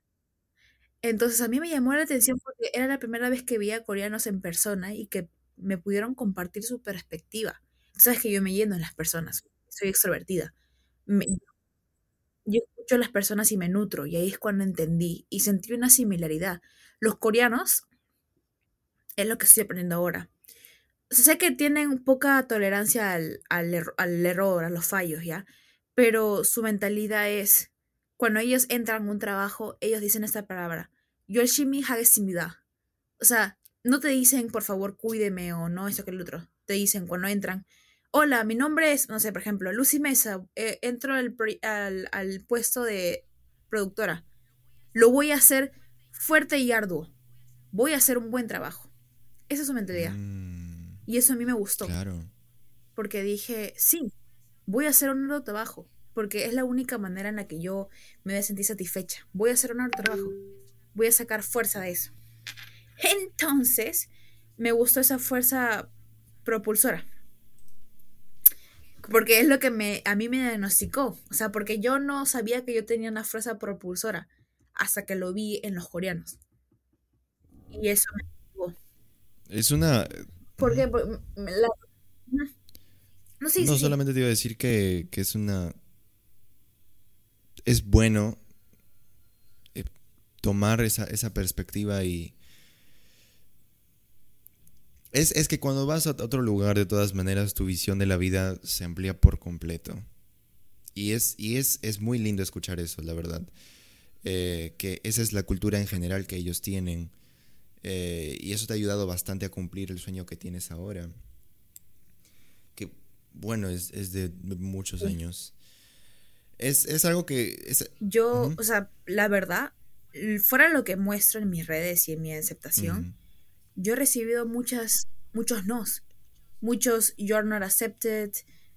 Entonces a mí me llamó la atención porque era la primera vez que veía coreanos en persona y que me pudieron compartir su perspectiva. Sabes que yo me lleno en las personas, soy extrovertida. Yo escucho a las personas y me nutro, y ahí es cuando entendí y sentí una similaridad. Los coreanos es lo que estoy aprendiendo ahora sé que tienen poca tolerancia al, al, al, error, a los fallos, ¿ya? Pero su mentalidad es, cuando ellos entran a un trabajo, ellos dicen esta palabra, Yo Yoshimi Hagesimida. O sea, no te dicen, por favor, cuídeme o no, esto que el otro. Te dicen cuando entran, hola, mi nombre es, no sé, por ejemplo, Lucy Mesa, eh, entro al, al, puesto de productora. Lo voy a hacer fuerte y arduo. Voy a hacer un buen trabajo. Esa es su mentalidad. Mm. Y eso a mí me gustó. Claro. Porque dije, sí, voy a hacer un arduo trabajo. Porque es la única manera en la que yo me voy a sentir satisfecha. Voy a hacer un arduo trabajo. Voy a sacar fuerza de eso. Entonces, me gustó esa fuerza propulsora. Porque es lo que me, a mí me diagnosticó. O sea, porque yo no sabía que yo tenía una fuerza propulsora hasta que lo vi en los coreanos. Y eso me Es una... Porque No, sí, no solamente te iba a decir que, es una... Es bueno eh, tomar esa, esa perspectiva y es, que cuando vas a otro lugar, de todas maneras, tu visión de la vida se amplía por completo. Y es, y es, es muy lindo escuchar eso, la verdad. Eh, que esa es la cultura en general que ellos tienen. Eh, y eso te ha ayudado bastante a cumplir el sueño que tienes ahora. Que, bueno, es, de muchos años. Es, algo que... Yo, o sea, la verdad, fuera lo que muestro en mis redes y en mi aceptación, yo he recibido muchas, muchos nos. Muchos, you're not accepted,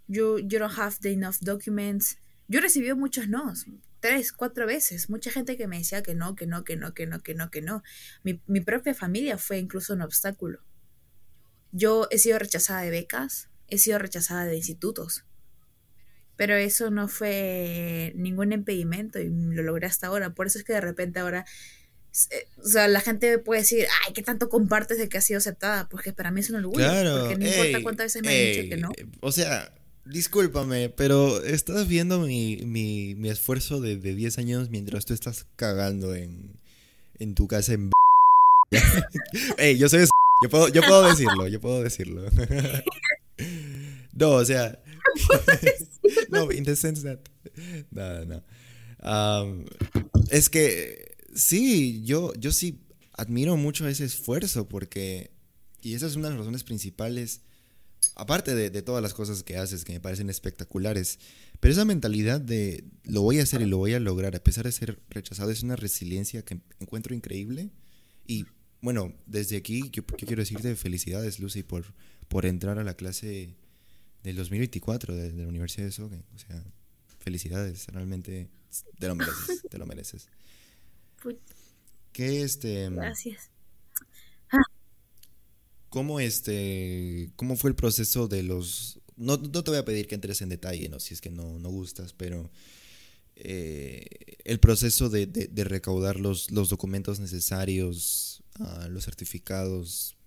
you, you don't have the enough documents. Yo he recibido muchos nos, tres, cuatro veces. Mucha gente que me decía que no, que no, que no, que no, que no, que no. Mi, mi propia familia fue incluso un obstáculo. Yo he sido rechazada de becas, he sido rechazada de institutos. Pero eso no fue ningún impedimento y lo logré hasta ahora. Por eso es que de repente ahora eh, o sea, la gente puede decir, ay, ¿qué tanto compartes de que ha sido aceptada? Porque para mí es un orgullo. Claro, porque no importa cuántas veces me han dicho que no. O sea, discúlpame, pero estás viendo mi, mi, mi esfuerzo de, de, 10 años mientras tú estás cagando en, en tu casa en... Ey, yo soy... Yo puedo, yo puedo decirlo, yo puedo decirlo. no, o sea... no, in the sense that... No, no. Um, es que Sí, yo, yo sí admiro mucho ese esfuerzo porque, y esa es una de las razones principales, aparte de, todas las cosas que haces que me parecen espectaculares, pero esa mentalidad de lo voy a hacer y lo voy a lograr a pesar de ser rechazado es una resiliencia que encuentro increíble. Y bueno, desde aquí yo, quiero decirte felicidades, Lucy, por, por entrar a la clase del 2024 de, de la Universidad de Sogen. O sea, felicidades, realmente te lo mereces, te lo mereces. ¿Qué este? Gracias. ¿Cómo este, cómo fue el proceso de los? No, no te voy a pedir que entres en detalle, no, si es que no, no gustas, pero eh, el proceso de, de, recaudar los, los, documentos necesarios, uh, los certificados,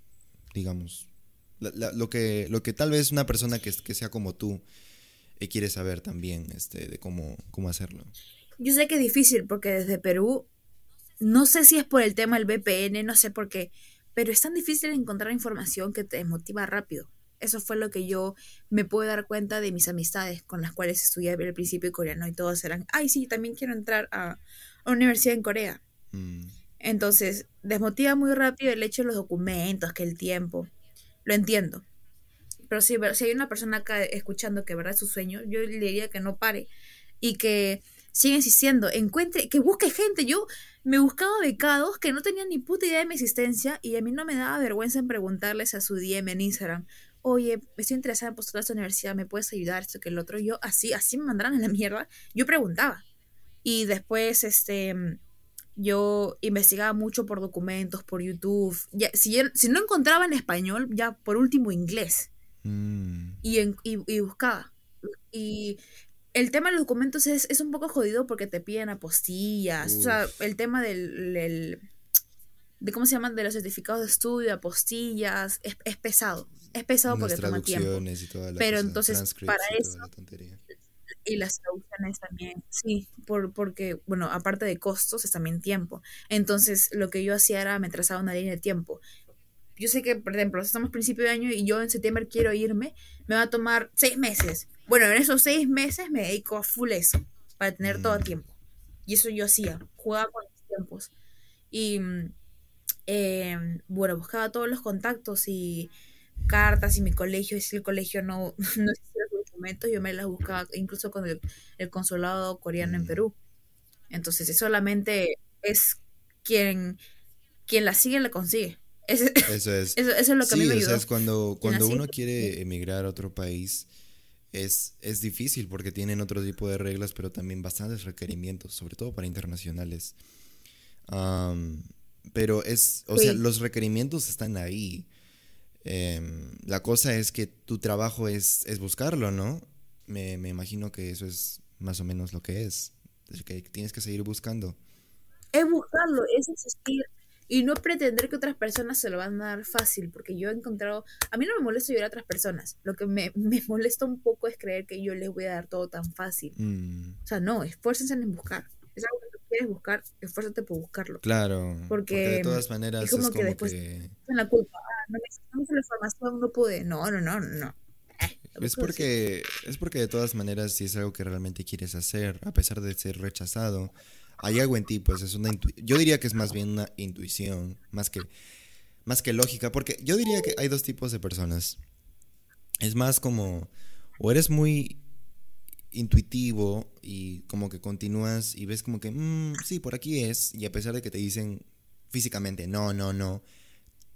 digamos, lo que lo que tal vez una persona que, que sea como tú eh, quiere saber también, este, de cómo cómo hacerlo. Yo sé que es difícil porque desde Perú no sé si es por el tema del VPN, no sé por qué, pero es tan difícil encontrar información que te desmotiva rápido. Eso fue lo que yo me pude dar cuenta de mis amistades con las cuales estudié al principio coreano y todos eran, ay, sí, también quiero entrar a, una universidad en Corea. Mm. Entonces, desmotiva muy rápido el hecho de los documentos, que el tiempo. Lo entiendo. Pero si, si hay una persona acá escuchando que verdad es su sueño, yo le diría que no pare y que siga insistiendo, encuentre, que busque gente. Yo me buscaba becados que no tenían ni puta idea de mi existencia y a mí no me daba vergüenza en preguntarles a su DM en Instagram, oye, estoy interesada en postular a esta universidad, ¿me puedes ayudar? Esto que el otro. Yo así, así me mandaron en la mierda. Yo preguntaba. Y después, este, yo investigaba mucho por documentos, por YouTube. Ya, si, si no encontraba en español, ya por último inglés. Mm. Y, en, y, buscaba. Y el tema de los documentos es, es, un poco jodido porque te piden apostillas. O sea, el tema del, de cómo se llaman de los certificados de estudio, apostillas, es, es pesado. Es pesado porque toma tiempo. Pero entonces, para eso. Y las traducciones también, sí, por, porque, bueno, aparte de costos, es también tiempo. Entonces, lo que yo hacía era me trazaba una línea de tiempo. Yo sé que, por ejemplo, estamos principio de año y yo en septiembre quiero irme, me va a tomar seis meses bueno, en esos seis meses me dedico a full eso, para tener todo a mm. tiempo. Y eso yo hacía, jugaba con los tiempos. Y em, bueno, buscaba todos los contactos y cartas y mi colegio, y si el colegio no, no existía los documentos, yo me las buscaba incluso con el, consulado coreano en mm. Perú. Entonces, es solamente es quien, quien la sigue, la consigue. Eso es. Eso, es lo que a mí me ayudó. es cuando, cuando uno quiere emigrar a otro país, es, es difícil porque tienen otro tipo de reglas, pero también bastantes requerimientos, sobre todo para internacionales. pero es, o sea, los requerimientos están ahí. Em, la cosa es que tu trabajo es, es buscarlo, ¿no? Me, me, imagino que eso es más o menos lo que es. es que tienes que seguir buscando. Es buscarlo, es existir y no pretender que otras personas se lo van a dar fácil, porque yo he encontrado, a mí no me molesta ayudar a otras personas, lo que me, me molesta un poco es creer que yo les voy a dar todo tan fácil. Mm. O sea, no, esfuércense en buscar. Es algo que quieres buscar, esfuérzate por buscarlo. Claro. Porque, de todas maneras es como, que después la culpa, ah, no necesitamos la información, no pude. No, no, no, no. Eh, es porque, es porque de todas maneras si es algo que realmente quieres hacer, a pesar de ser rechazado, hay algo en ti, pues es una yo diría que es más bien una intuición, más que más que lógica, porque yo diría que hay dos tipos de personas. Es más como o eres muy intuitivo y como que continúas y ves como que, mm, sí, por aquí es, y a pesar de que te dicen físicamente, no, no, no,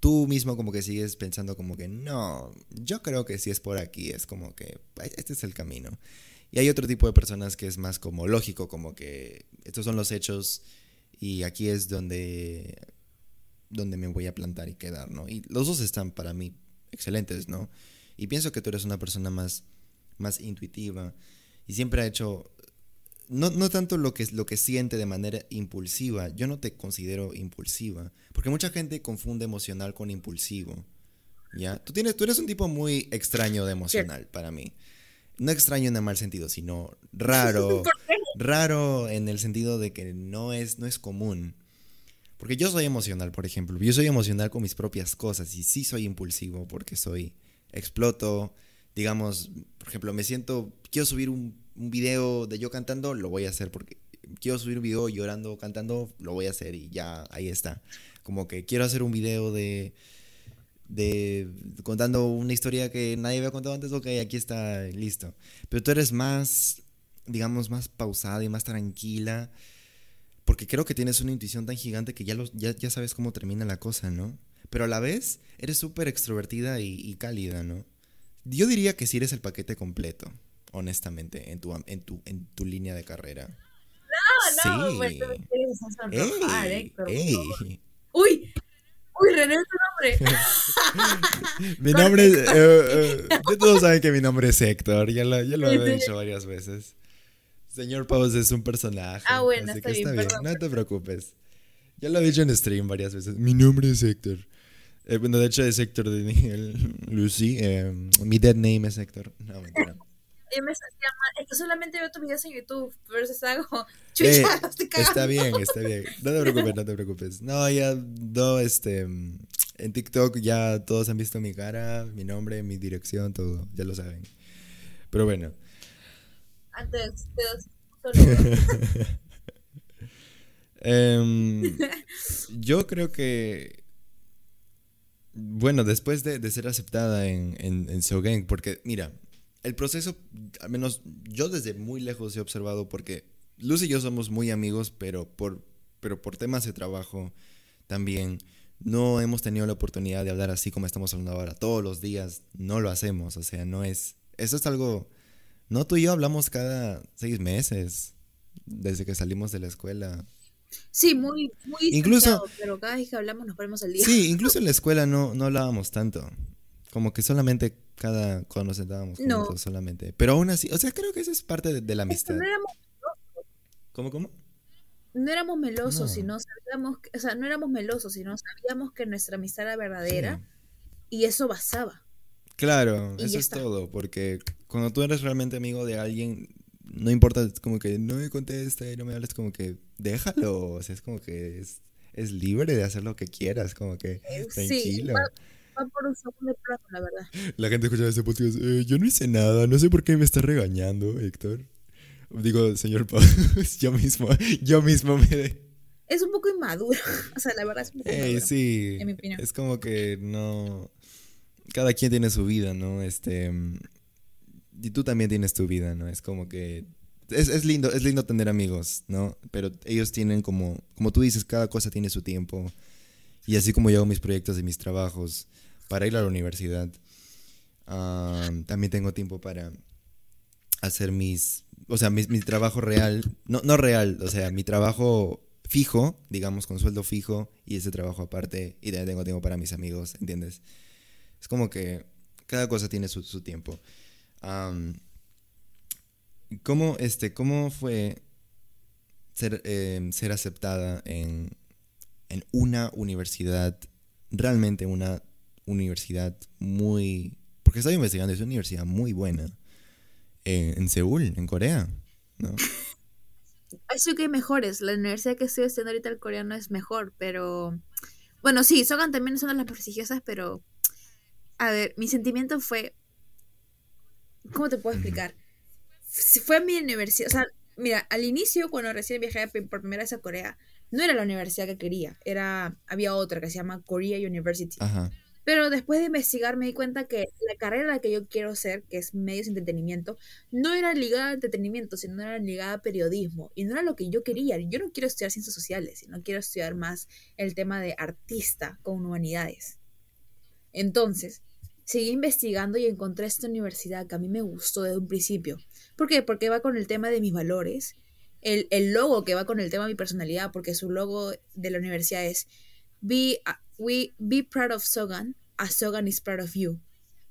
tú mismo como que sigues pensando como que, no, yo creo que si es por aquí, es como que, este es el camino. Y hay otro tipo de personas que es más como lógico, como que estos son los hechos y aquí es donde, donde me voy a plantar y quedar, ¿no? Y los dos están para mí excelentes, ¿no? Y pienso que tú eres una persona más, más intuitiva y siempre ha hecho, no, no tanto lo que, lo que siente de manera impulsiva, yo no te considero impulsiva, porque mucha gente confunde emocional con impulsivo, ¿ya? Tú, tienes, tú eres un tipo muy extraño de emocional para mí no extraño en el mal sentido, sino raro. Raro en el sentido de que no es, no es común. Porque yo soy emocional, por ejemplo. Yo soy emocional con mis propias cosas y sí soy impulsivo porque soy, exploto. Digamos, por ejemplo, me siento, quiero subir un, un video de yo cantando, lo voy a hacer porque quiero subir un video llorando, cantando, lo voy a hacer y ya, ahí está. Como que quiero hacer un video de de contando una historia que nadie había contado antes, ok, aquí está, listo. Pero tú eres más, digamos, más pausada y más tranquila, porque creo que tienes una intuición tan gigante que ya, ya, ya sabes cómo termina la cosa, ¿no? Pero a la vez eres súper extrovertida y, cálida, ¿no? Yo diría que sí eres el paquete completo, honestamente, en tu, en tu, en tu línea de carrera. No, no, sí. ey, Uy, Uy, René nombre. mi nombre es. Eh, eh, todos saben que mi nombre es Héctor. Ya lo, ya lo he dicho varias veces. Señor Pause es un personaje. Ah, bueno, así está, que bien, está bien. no te preocupes. Ya lo he dicho en stream varias veces. Mi nombre es Héctor. Eh, bueno, de hecho es Héctor de Lucy. mi dead name es Héctor. No, mentira y me llama, es que solamente veo tus videos en YouTube, pero se hago eh, Está bien, está bien. No te preocupes, no te preocupes. No, ya, no, este, en TikTok ya todos han visto mi cara, mi nombre, mi dirección, todo, ya lo saben. Pero bueno. Antes, de em, yo creo que bueno, después de, de ser aceptada en, en, en porque mira, el proceso, al menos yo desde muy lejos he observado porque Luz y yo somos muy amigos, pero por, pero por temas de trabajo también no hemos tenido la oportunidad de hablar así como estamos hablando ahora. Todos los días no lo hacemos, o sea, no es... Eso es algo... No, tú y yo hablamos cada seis meses, desde que salimos de la escuela. Sí, muy, muy incluso, pero cada vez que hablamos nos ponemos al día. Sí, incluso en la escuela no, no hablábamos tanto. Como que solamente cada cuando nos sentábamos juntos solamente. Pero aún así, o sea, creo que eso es parte de, la amistad. No éramos melosos. ¿Cómo, cómo? No éramos melosos, sino sabíamos, o sea, no éramos melosos, sino sabíamos que nuestra amistad era verdadera y eso basaba. Claro, eso es todo, porque cuando tú eres realmente amigo de alguien, no importa, como que no me conteste, no me hables, como que déjalo, o sea, es como que es, es libre de hacer lo que quieras, como que eh, tranquilo va por un segundo plano, la verdad. La gente escucha ese podcast, eh, yo no hice nada, no sé por qué me está regañando, Héctor. Digo, señor Pau, yo mismo, yo mismo me... Es un poco inmaduro, o sea, la verdad es un poco inmaduro, sí, en mi opinión. Es como que no... Cada quien tiene su vida, ¿no? Este... Y tú también tienes tu vida, ¿no? Es como que es, lindo, es lindo tener amigos, ¿no? Pero ellos tienen como, como tú dices, cada cosa tiene su tiempo. Y así como yo hago mis proyectos y mis trabajos para ir a la universidad, también tengo tiempo para hacer mis, o sea, mi, trabajo real, no, no real, o sea, mi trabajo fijo, digamos, con sueldo fijo y ese trabajo aparte y también tengo tiempo para mis amigos, ¿entiendes? Es como que cada cosa tiene su, su tiempo. ¿cómo, este, ¿Cómo fue ser, em, ser aceptada en, en una universidad, realmente una universidad muy... Porque estoy investigando, es una universidad muy buena en, en Seúl, en Corea, ¿no? Eso que hay mejores. La universidad que estoy estudiando ahorita el coreano es mejor, pero... Bueno, sí, Sogan también son de las prestigiosas, pero... A ver, mi sentimiento fue... ¿Cómo te puedo explicar? Fue a mi universidad, o sea, mira, al inicio, cuando recién viajé por primera vez a Corea, no era la universidad que quería, era, había otra que se llama Korea University. Ajá. Pero después de investigar me di cuenta que la carrera que yo quiero hacer, que es medios de entretenimiento, no era ligada a entretenimiento, sino era ligada a periodismo. Y no era lo que yo quería. Yo no quiero estudiar ciencias sociales, sino quiero estudiar más el tema de artista con humanidades. Entonces, seguí investigando y encontré esta universidad que a mí me gustó desde un principio. ¿Por qué? Porque va con el tema de mis valores. El, el logo que va con el tema de mi personalidad, porque su logo de la universidad es Be, we, be proud of Sogan, as Sogan is proud of you.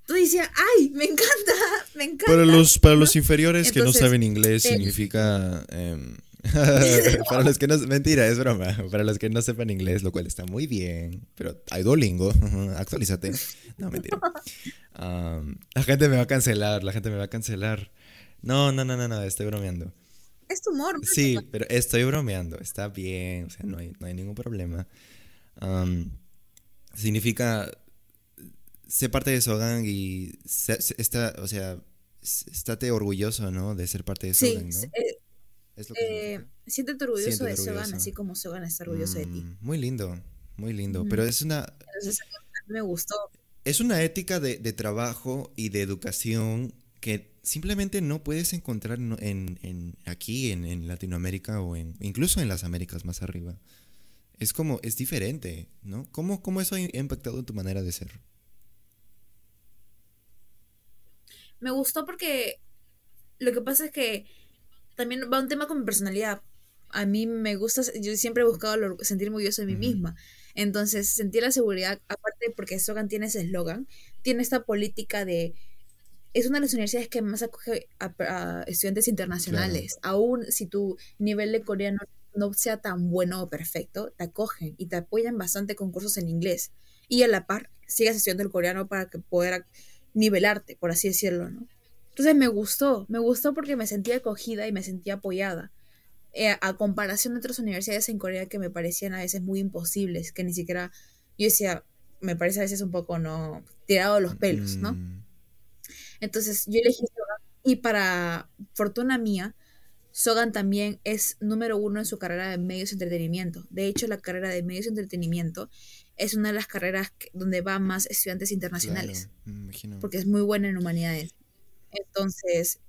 Entonces decía, ¡ay! Me encanta, me encanta. Para los, para los inferiores que no saben inglés, significa. Em, para los que no. Mentira, es broma. Para los que no sepan inglés, lo cual está muy bien. Pero hay Duolingo, actualízate. No, mentira. la gente me va a cancelar, la gente me va a cancelar. No, no, no, no, no, estoy bromeando. Es tu humor. Sí, pero estoy bromeando. Está bien, o sea, no hay, no hay ningún problema significa ser parte de Sogang y está, o sea, estate orgulloso, ¿no? De ser parte de Sogang, ¿no? Eh, es lo que eh, siéntete orgulloso de Sogan, así como Sogan está orgulloso de ti. Mm, muy lindo, muy lindo. Pero es una. a mí me gustó. Es una ética de, de, trabajo y de educación que simplemente no puedes encontrar en, en aquí, en, en, Latinoamérica o en, incluso en las Américas más arriba es como, es diferente, ¿no? ¿Cómo, cómo eso ha impactado en tu manera de ser? Me gustó porque lo que pasa es que también va un tema con mi personalidad. A mí me gusta, yo siempre he buscado sentirme orgulloso de mí misma. Entonces, sentir la seguridad, aparte porque Sogan tiene ese eslogan, tiene esta política de es una de las universidades que más acoge a, estudiantes internacionales. Aún si tu nivel de coreano no sea tan bueno o perfecto, te acogen y te apoyan bastante con cursos en inglés. Y a la par, sigas estudiando el coreano para que pueda nivelarte, por así decirlo, ¿no? Entonces me gustó, me gustó porque me sentía acogida y me sentía apoyada. Eh, a comparación de otras universidades en Corea que me parecían a veces muy imposibles, que ni siquiera yo decía, me parece a veces un poco no tirado los pelos, ¿no? Mm. Entonces yo elegí y para fortuna mía, Sogan también es número uno en su carrera de medios de entretenimiento. De hecho, la carrera de medios de entretenimiento es una de las carreras donde van más estudiantes internacionales. porque es muy buena en humanidades. Entonces,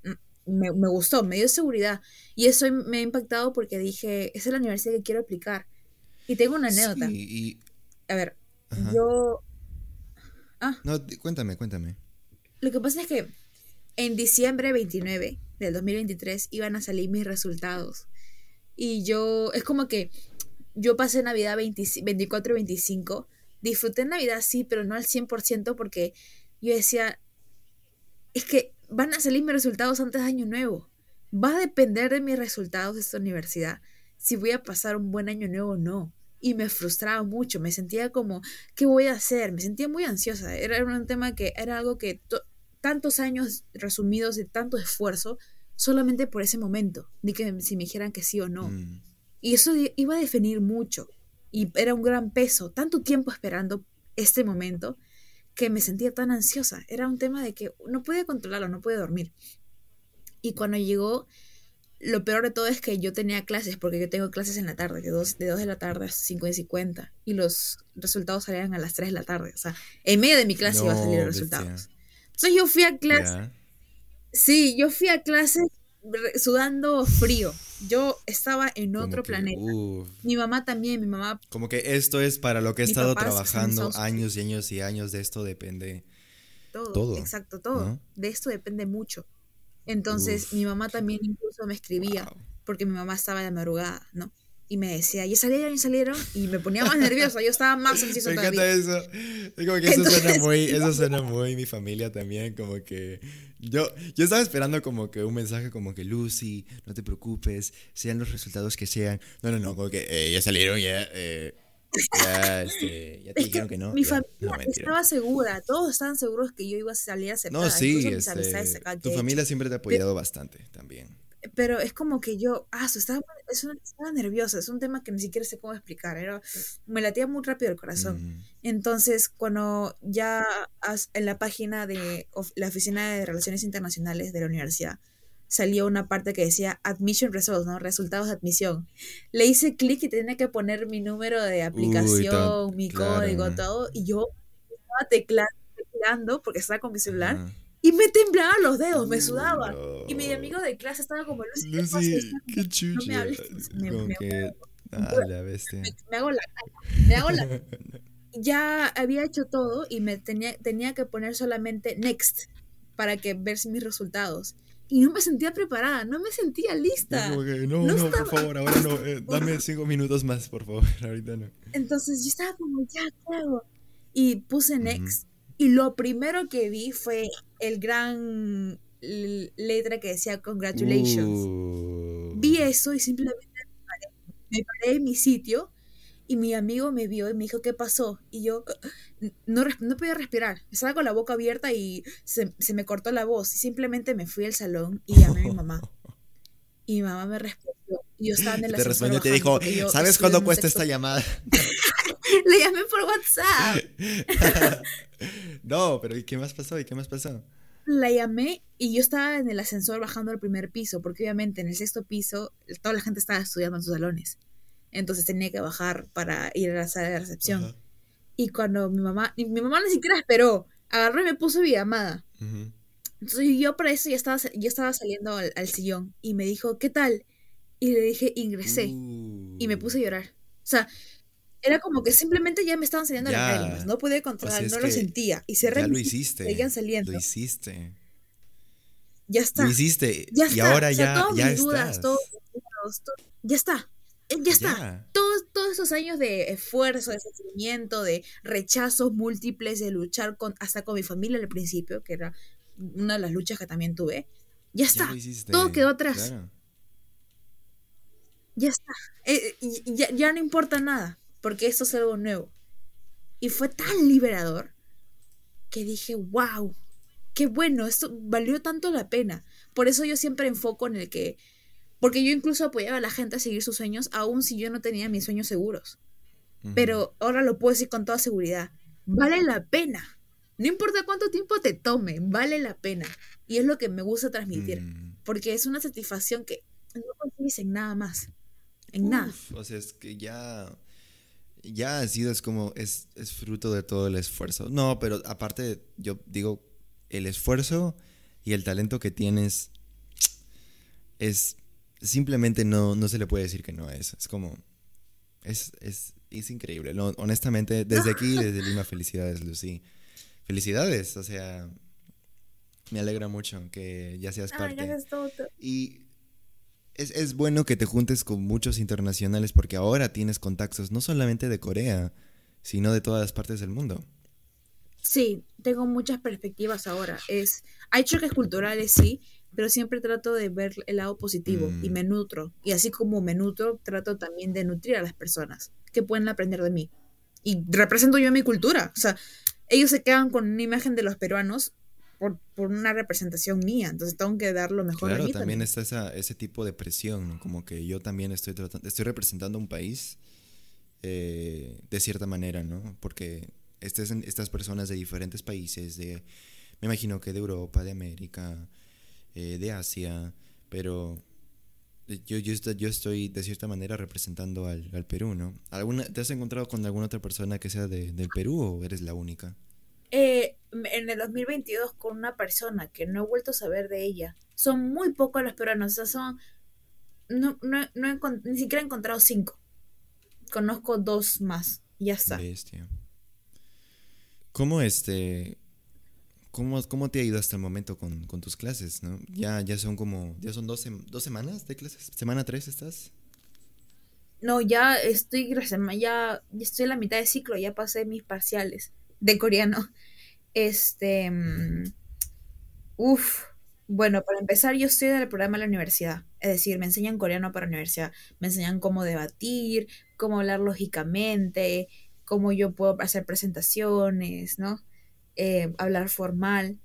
me, gustó, me dio seguridad. Y eso me ha impactado porque dije, esa es la universidad que quiero aplicar. Y tengo una anécdota. A ver, yo... Ah. No, cuéntame, cuéntame. Lo que pasa es que en diciembre 29 del 2023 iban a salir mis resultados. Y yo, es como que yo pasé Navidad 24 y 25. Disfruté Navidad, sí, pero no al 100% porque yo decía, es que van a salir mis resultados antes de Año Nuevo. Va a depender de mis resultados de esta universidad si voy a pasar un buen año nuevo o no. Y me frustraba mucho, me sentía como, ¿qué voy a hacer? Me sentía muy ansiosa. Era un tema que era algo que tantos años resumidos de tanto esfuerzo solamente por ese momento, ni que si me dijeran que sí o no. Mm. Y eso iba a definir mucho. Y era un gran peso, tanto tiempo esperando este momento que me sentía tan ansiosa. Era un tema de que no podía controlarlo, no podía dormir. Y cuando llegó, lo peor de todo es que yo tenía clases, porque yo tengo clases en la tarde, de 2 de, de la tarde a 5 y 50, y los resultados salían a las 3 de la tarde. O sea, en medio de mi clase iba a salir los resultados. Entonces yo fui a clase. Sí, yo fui a clase sudando frío. Yo estaba en otro planeta. Mi mamá también, mi mamá. Como que esto es para lo que he estado trabajando años y años y años. De esto depende. Todo. Exacto, todo. De esto depende mucho. Entonces, mi mamá también incluso me escribía, porque mi mamá estaba de madrugada, ¿no? Y me decía, ya salieron, ya salieron, y me ponía más nerviosa, yo estaba más ansiosa Me encanta eso, es como que eso suena muy, eso suena muy mi familia también, como que yo, yo estaba esperando como que un mensaje como que Lucy, no te preocupes, sean los resultados que sean, no, no, no, como que eh, ya salieron, ya, eh, ya, este, ya te dijeron que, no. Mi familia estaba segura, todos estaban seguros que yo iba a salir a aceptar. No, sí, este, tu familia siempre te ha apoyado bastante también pero es como que yo, ah, estaba, estaba nerviosa, es un tema que ni siquiera sé cómo explicar, era, me latía muy rápido el corazón. Mm. Entonces, cuando ya en la página de la Oficina de Relaciones Internacionales de la universidad, salió una parte que decía Admission Results, ¿no? Resultados de admisión. Le hice clic y tenía que poner mi número de aplicación, mi código, todo, y yo estaba teclando, porque estaba con mi celular. Y me temblaban los dedos, me sudaba. Y mi amigo de clase estaba como, Lucy, Lucy qué, chucha. No me hables. Me, me, que, ah, la bestia. Me, hago la Me hago la Ya había hecho todo y me tenía, tenía que poner solamente next para que ver mis resultados. Y no me sentía preparada, no me sentía lista. no, no, no por favor, ahora no. Eh, dame cinco minutos más, por favor. Ahorita no. Entonces yo estaba como, ya, ¿qué hago? Y puse next. Y lo primero que vi fue el gran letra que decía congratulations. Uh. Vi eso y simplemente me paré, en mi sitio y mi amigo me vio y me dijo, ¿qué pasó? Y yo no, no podía respirar. Estaba con la boca abierta y se, me cortó la voz. Y simplemente me fui al salón y llamé a mi mamá. Y mi mamá me respondió. Y yo estaba en el Te respondió y te dijo, ¿sabes cuánto cuesta esta llamada? Le llamé por WhatsApp. no, pero ¿y qué más pasó? ¿Y qué más pasó? La llamé y yo estaba en el ascensor bajando al primer piso, porque obviamente en el sexto piso toda la gente estaba estudiando en sus salones. Entonces tenía que bajar para ir a la sala de recepción. Y cuando mi mamá, mi mamá ni siquiera esperó, agarró y me puso mi llamada. Entonces yo para eso ya estaba, yo estaba saliendo al, sillón y me dijo, ¿qué tal? Y le dije, ingresé. Y me puse a llorar. O sea, era como que simplemente ya me estaban saliendo las lágrimas, no podía controlar, no lo sentía. Y se Ya lo hiciste. Seguían saliendo. Lo hiciste. Ya está. Lo hiciste. Ya está. Y ahora ya, ya mis dudas, todos, ya está. Eh, ya está. Todos, todos esos años de esfuerzo, de sufrimiento, de rechazos múltiples, de luchar con, hasta con mi familia al principio, que era una de las luchas que también tuve. Ya está. Todo quedó atrás. Ya está. Eh, ya, ya no importa nada porque esto es algo nuevo. Y fue tan liberador que dije, wow, qué bueno, esto valió tanto la pena. Por eso yo siempre enfoco en el que, porque yo incluso apoyaba a la gente a seguir sus sueños, aun si yo no tenía mis sueños seguros. Pero ahora lo puedo decir con toda seguridad, vale la pena. No importa cuánto tiempo te tome, vale la pena. Y es lo que me gusta transmitir, mm. porque es una satisfacción que no consigues en nada más. En nada. O sea, es que ya ya ha sido, es como, es, es fruto de todo el esfuerzo. No, pero aparte, yo digo, el esfuerzo y el talento que tienes es simplemente no, no se le puede decir que no es. Es como, es, es, es increíble. honestamente, desde aquí, desde Lima, felicidades, Lucy. Felicidades, o sea, me alegra mucho que ya seas parte. y es, bueno que te juntes con muchos internacionales porque ahora tienes contactos no solamente de Corea, sino de todas las partes del mundo. Sí, tengo muchas perspectivas ahora. Es, hay choques culturales, sí, pero siempre trato de ver el lado positivo y mm. me nutro. Y así como me nutro, trato también de nutrir a las personas que pueden aprender de mí. Y represento yo mi cultura. O sea, ellos se quedan con una imagen de los peruanos por, una representación mía, entonces tengo que dar lo mejor claro, de mí también, está esa, ese tipo de presión, como que yo también estoy tratando, estoy representando un país eh, de cierta manera, ¿no? Porque estas, estas personas de diferentes países, de, me imagino que de Europa, de América, eh, de Asia, pero yo, yo, yo, estoy de cierta manera representando al, al Perú, ¿no? ¿Alguna, ¿Te has encontrado con alguna otra persona que sea de, del Perú o eres la única? Eh, en el 2022 con una persona que no he vuelto a saber de ella. son muy pocos los peruanos, o sea, son, no, no, no ni siquiera he encontrado cinco, conozco dos más, y ya está. ¿Cómo este, cómo, cómo te ha ido hasta el momento con, tus clases, no? Ya, ya son como, ya son dos, dos semanas de clases, semana tres estás. No, ya estoy, ya, ya estoy en la mitad de ciclo, ya pasé mis parciales de coreano. Este, mm, uff, bueno, para empezar, yo estoy en el programa de la universidad, es decir, me enseñan coreano para la universidad, me enseñan cómo debatir, cómo hablar lógicamente, cómo yo puedo hacer presentaciones, ¿no? Eh, hablar formal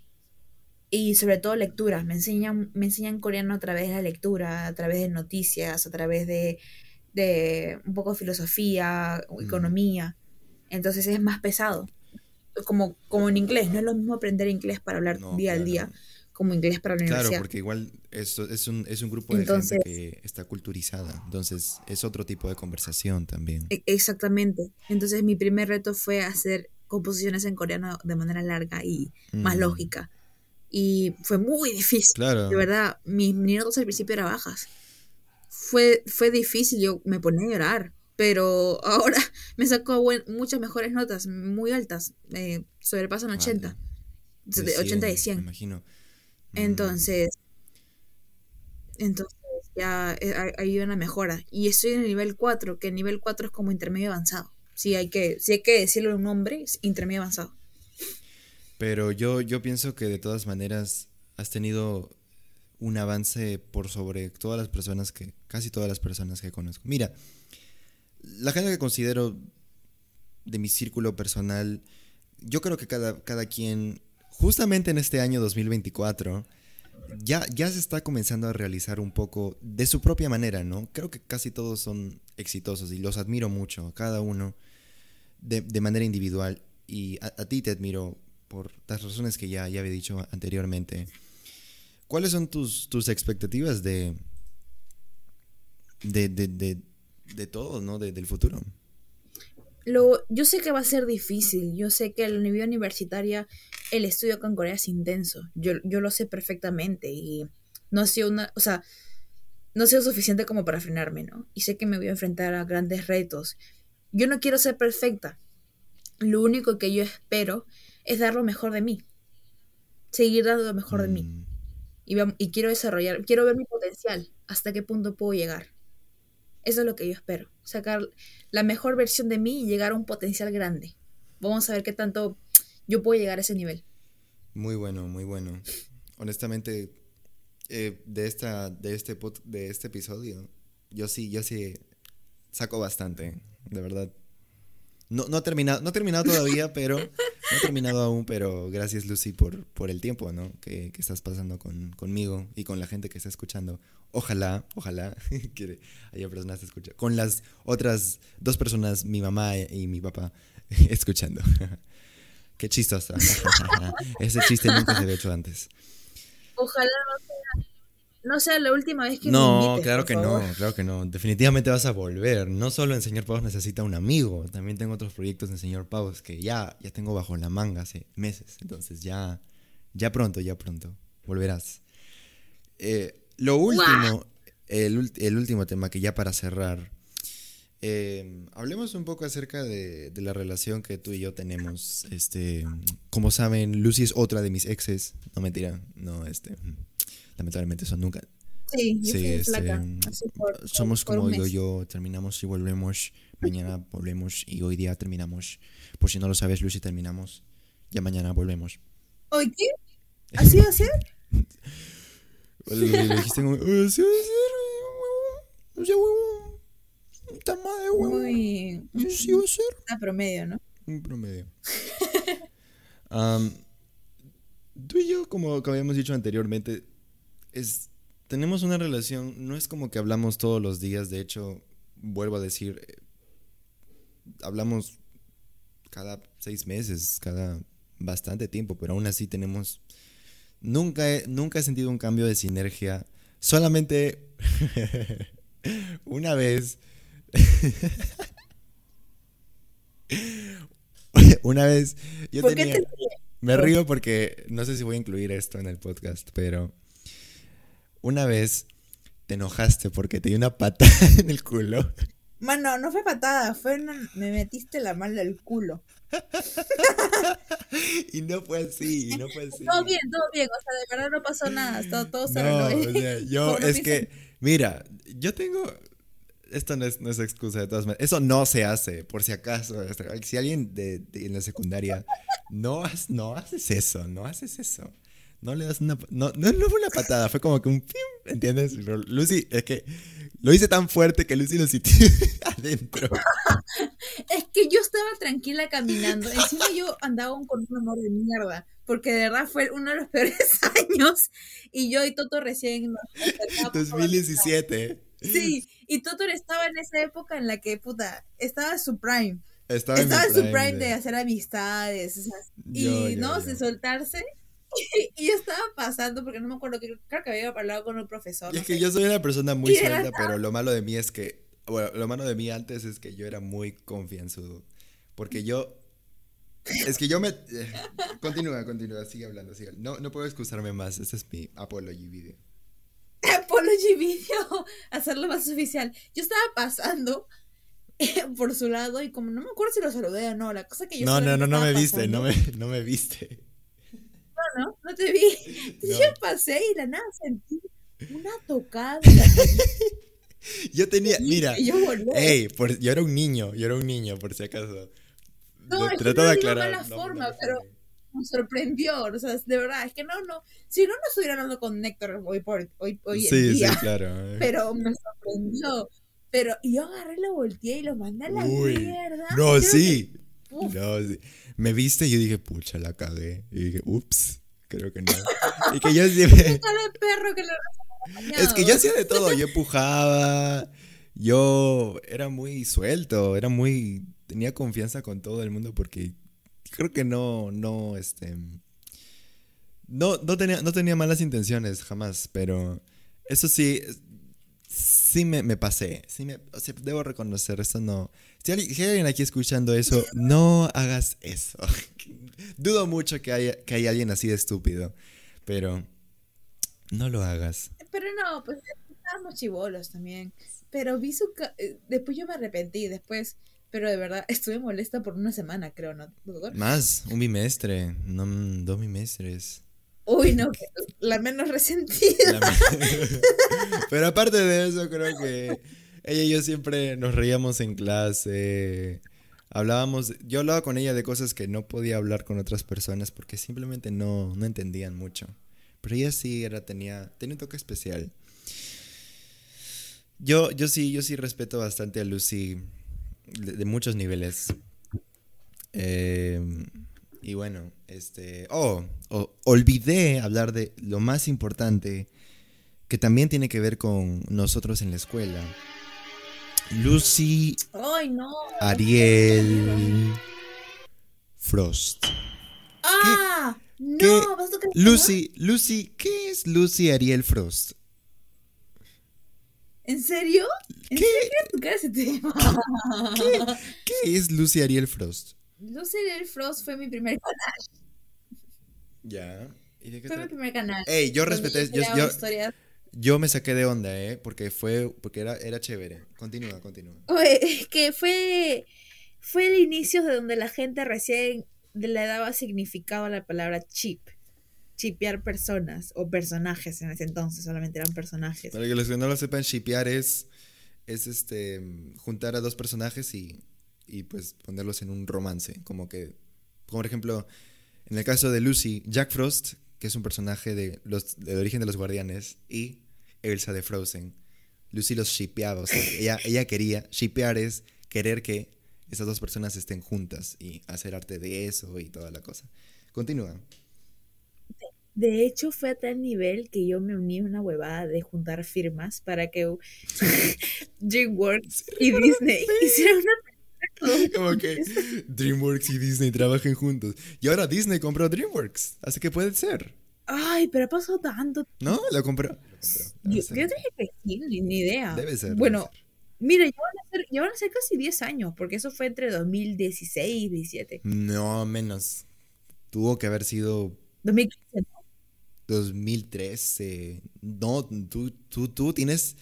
y sobre todo lectura. Me enseñan, me enseñan coreano a través de la lectura, a través de noticias, a través de, de un poco de filosofía, mm. economía. Entonces es más pesado. Como, como en inglés, no es lo mismo aprender inglés para hablar día al día como inglés para la universidad. Claro, porque igual esto es, un, es un grupo de gente que está culturizada, entonces es otro tipo de conversación también. E, exactamente. Entonces mi primer reto fue hacer composiciones en coreano de manera larga y más lógica. Y fue muy difícil. Claro. De verdad, mis notas al principio eran bajas. Fue, fue difícil, yo me ponía a llorar, pero ahora me sacó muchas mejores notas, muy altas, eh, sobrepasan 80. De 80 y 100. Me imagino. Entonces, entonces ya eh, hay una mejora. Y estoy en el nivel 4, que el nivel 4 es como intermedio avanzado. Si hay que, si hay que decirlo un nombre, es intermedio avanzado. Pero yo, yo pienso que de todas maneras has tenido un avance por sobre todas las personas que, casi todas las personas que conozco. Mira, la gente que considero de mi círculo personal, yo creo que cada, cada quien justamente en este año 2024 ya, ya se está comenzando a realizar un poco de su propia manera, ¿no? Creo que casi todos son exitosos y los admiro mucho, cada uno de, manera individual. Y a, ti te admiro por las razones que ya, ya había dicho anteriormente. ¿Cuáles son tus, tus expectativas de, de, de, de todo, ¿no? del futuro? Lo, yo sé que va a ser difícil, yo sé que en la vida universitaria el estudio con Corea es intenso, yo, yo lo sé perfectamente y no ha sido una, o sea, no ha sido suficiente como para frenarme, ¿no? Y sé que me voy a enfrentar a grandes retos. Yo no quiero ser perfecta, lo único que yo espero es dar lo mejor de mí, seguir dando lo mejor de mí. Mm. Y, y quiero desarrollar, quiero ver mi potencial, hasta qué punto puedo llegar. Eso es lo que yo espero, sacar la mejor versión de mí y llegar a un potencial grande. Vamos a ver qué tanto yo puedo llegar a ese nivel. Muy bueno, muy bueno. Honestamente, eh, de, esta, de, este, de este episodio, yo sí, yo sí saco bastante, de verdad. No, no, ha terminado, no terminado todavía, pero no he terminado aún, pero gracias Lucy por, por el tiempo ¿no? que, que estás pasando con, conmigo y con la gente que está escuchando. Ojalá, ojalá que haya personas escuchando. Con las otras dos personas, mi mamá y mi papá, escuchando. Qué chistosa. Ese chiste nunca se había hecho antes. Ojalá no sea, la última vez que no, me invites, claro que no, claro que no. Definitivamente vas a volver. No solo en Señor Pavos necesita un amigo, también tengo otros proyectos en Señor Pavos que ya, ya tengo bajo la manga hace meses. Entonces ya, ya pronto, ya pronto volverás. Eh, lo último, el, último tema que ya para cerrar, em, hablemos un poco acerca de, la relación que tú y yo tenemos. Este, como saben, Lucy es otra de mis exes. No mentira, no, este, lamentablemente eso nunca. Sí, este, somos como yo, yo, terminamos y volvemos. Mañana volvemos y hoy día terminamos. Por si no lo sabes, Lucy, terminamos. Ya mañana volvemos. ¿Hoy qué? ¿Así va a ser? Le dijiste como, sí, va a ser, Está más de huevo. Muy. Sí, va a ser. Un promedio, ¿no? Un promedio. tú y yo, como, habíamos dicho anteriormente, es, tenemos una relación, no es como que hablamos todos los días, de hecho, vuelvo a decir, eh, hablamos cada seis meses, cada bastante tiempo, pero aún así tenemos Nunca he, nunca he sentido un cambio de sinergia. Solamente una vez. una vez. Yo tenía, me río porque no sé si voy a incluir esto en el podcast, pero una vez te enojaste porque te dio una patada en el culo. Mano, no fue patada, fue me metiste la mano al culo. y no fue así, y no fue así. Todo bien, todo bien, o sea, de verdad no pasó nada, todo, todo no, o sea, yo es que, mira, yo tengo, esto no es, no es, excusa de todas maneras, eso no se hace, por si acaso, si alguien de, en la secundaria, no, no haces eso, no haces eso. No le das una, no, no, no fue una patada, fue como que un, ¿entiendes? Lucy, es que lo hice tan fuerte que Lucy lo sintió adentro. es que yo estaba tranquila caminando. Encima yo andaba con un amor de mierda. Porque de verdad fue uno de los peores años. Y yo y Toto recién. 2017. Sí, y Toto estaba en esa época en la que, puta, estaba su prime. Estaba, en, su prime de... hacer amistades. y, ¿no? De soltarse. y yo estaba pasando, porque no me acuerdo, que creo que había hablado con un profesor. Y es que yo soy una persona muy suelta, pero lo malo de mí es que, bueno, lo malo de mí antes es que yo era muy confianzudo. Porque yo, es que yo me... Eh, continúa, continúa, sigue hablando, sigue. No, no puedo excusarme más, ese es mi apology video. Apology video, hacerlo más oficial. Yo estaba pasando por su lado y como no me acuerdo si lo saludé o no, la cosa que yo... No, no, no, no me viste, no me, no me viste. ¿No? No te vi. Yo pasé y la nada sentí una tocada. yo tenía, mira, yo, yo era un niño, yo era un niño, por si acaso. No, es que no de aclarar. la forma, pero me sorprendió, o sea, de verdad, es que no, no, si no, no estuviera hablando con Néctor hoy, por, hoy, hoy en día. Sí, claro. Pero me sorprendió. Pero yo agarré, lo volteé y lo mandé a la mierda. No, sí. No, sí me viste y yo dije, pucha, la cagué. Y dije, ups, creo que no. Y que yo siempre... perro que es que yo hacía de todo, yo empujaba, yo era muy suelto, era muy, tenía confianza con todo el mundo porque creo que no, no, este, no, no tenía, no tenía malas intenciones jamás, pero eso sí, sí me, me pasé, sí me, o sea, debo reconocer, eso no, si alguien, aquí escuchando eso, no hagas eso. Dudo mucho que haya, que haya alguien así de estúpido, pero no lo hagas. Pero no, pues estábamos chivolos también. Pero vi su... Eh, después yo me arrepentí, después... Pero de verdad, estuve molesta por una semana, creo, ¿no? Más, un bimestre, no, dos bimestres. Uy, no, la menos resentida. Pero aparte de eso, creo que ella y yo siempre nos reíamos en clase. Hablábamos, yo hablaba con ella de cosas que no podía hablar con otras personas porque simplemente no, no entendían mucho. Pero ella sí era, tenía, tenía un toque especial. Yo, yo sí, yo sí respeto bastante a Lucy de, muchos niveles. Em, y bueno, este. Oh, olvidé hablar de lo más importante que también tiene que ver con nosotros en la escuela. Lucy. Ay, no. Ariel. Frost. ¡Ah! No, vas a Lucy, Lucy, ¿qué es Lucy Ariel Frost? ¿En serio? ¿En ¿Qué? serio ¿Qué, ¿Qué es Lucy Ariel Frost? Lucy Ariel Frost fue mi primer canal. Ya. ¿Y de qué fue mi primer canal. Ey, yo respeté. Yo, yo, yo me saqué de onda, ¿eh? Porque fue, porque era, era chévere. Continúa, continúa. Oye, que fue, fue el inicio de donde la gente recién le daba significado a la palabra chip. Chipear personas o personajes en ese entonces, solamente eran personajes. Para que los que no lo sepan, chipear es, es este, juntar a dos personajes y, y pues ponerlos en un romance. Como que, por ejemplo, en el caso de Lucy, Jack Frost, que es un personaje de los, del origen de los guardianes, y Elsa de Frozen. Lucy los shipeaba, ella, ella quería, shipear es querer que esas dos personas estén juntas y hacer arte de eso y toda la cosa. Continúa. De hecho, fue a tal nivel que yo me uní a una huevada de juntar firmas para que DreamWorks y Disney hicieran una como que DreamWorks y Disney trabajen juntos. Y ahora Disney compró DreamWorks, así que puede ser. Ay, pero ha pasado tanto. No, lo compró. Yo, dije que sí, ni, idea. Debe ser. Bueno, mira, ya van, a ser, casi 10 años, porque eso fue entre 2016 y 2017. No, menos. Tuvo que haber sido. 2015, ¿no? 2013. No, tú, tú, tú tienes...